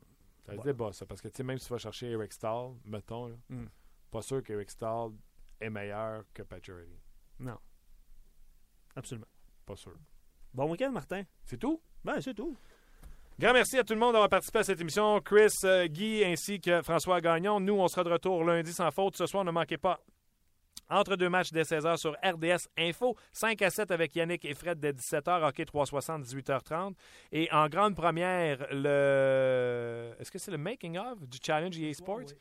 Speaker 1: Ça se débat, ça. Parce que même si tu vas chercher Eric Stahl, mettons, hmm. pas sûr qu'Eric Stahl est meilleur que Pacioretty.
Speaker 9: Non. Absolument.
Speaker 1: Pas sûr.
Speaker 9: Bon week-end, Martin.
Speaker 1: C'est tout?
Speaker 9: Ben, c'est tout.
Speaker 1: Grand merci à tout le monde d'avoir participé à cette émission. Chris, euh, Guy ainsi que François Gagnon. Nous, on sera de retour lundi sans faute. Ce soir, ne manquez pas entre deux matchs dès 16h sur RDS Info. 5 à 7 avec Yannick et Fred dès 17h, hockey 360, 18h30. Et en grande première, le. Est-ce que c'est le making of du Challenge EA Sports?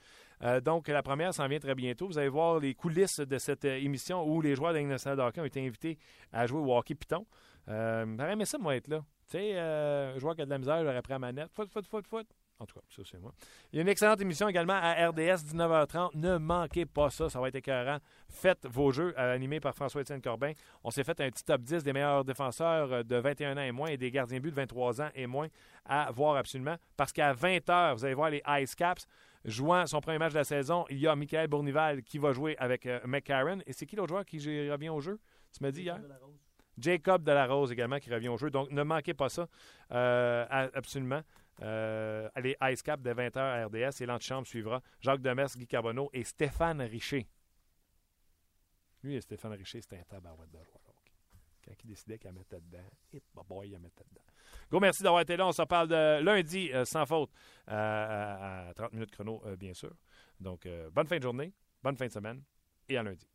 Speaker 1: Euh, donc, la première s'en vient très bientôt. Vous allez voir les coulisses de cette euh, émission où les joueurs de de hockey ont été invités à jouer au hockey Python. Euh, J'aurais aimé ça, moi, être là. Tu sais, euh, joueur qui a de la misère, j'aurais pris à manette. Foot, foot, foot, foot. En tout cas, ça, c'est moi. Il y a une excellente émission également à RDS, 19h30. Ne manquez pas ça, ça va être écœurant. Faites vos jeux, euh, animés par François-Étienne Corbin. On s'est fait un petit top 10 des meilleurs défenseurs euh, de 21 ans et moins et des gardiens buts de 23 ans et moins à voir absolument. Parce qu'à 20h, vous allez voir les Ice Caps jouant son premier match de la saison. Il y a Michael Bournival qui va jouer avec euh, McCarron. Et c'est qui l'autre joueur qui revient au jeu? Tu m'as dit hier? Jacob Delarose également qui revient au jeu. Donc, ne manquez pas ça. absolument. Euh, allez, Ice Cap de 20h à RDS et l'antichambre suivra. Jacques Demers, Guy Carbonneau et Stéphane Richer. Lui, Stéphane Richer, c'était un tabarouette de roi. Quand il décidait qu'il mettait dedans, et boy, il mettait dedans. Go, merci d'avoir été là. On se parle de lundi, euh, sans faute, euh, à 30 minutes chrono, bien sûr. Donc, bonne fin de journée, bonne fin de semaine et à lundi.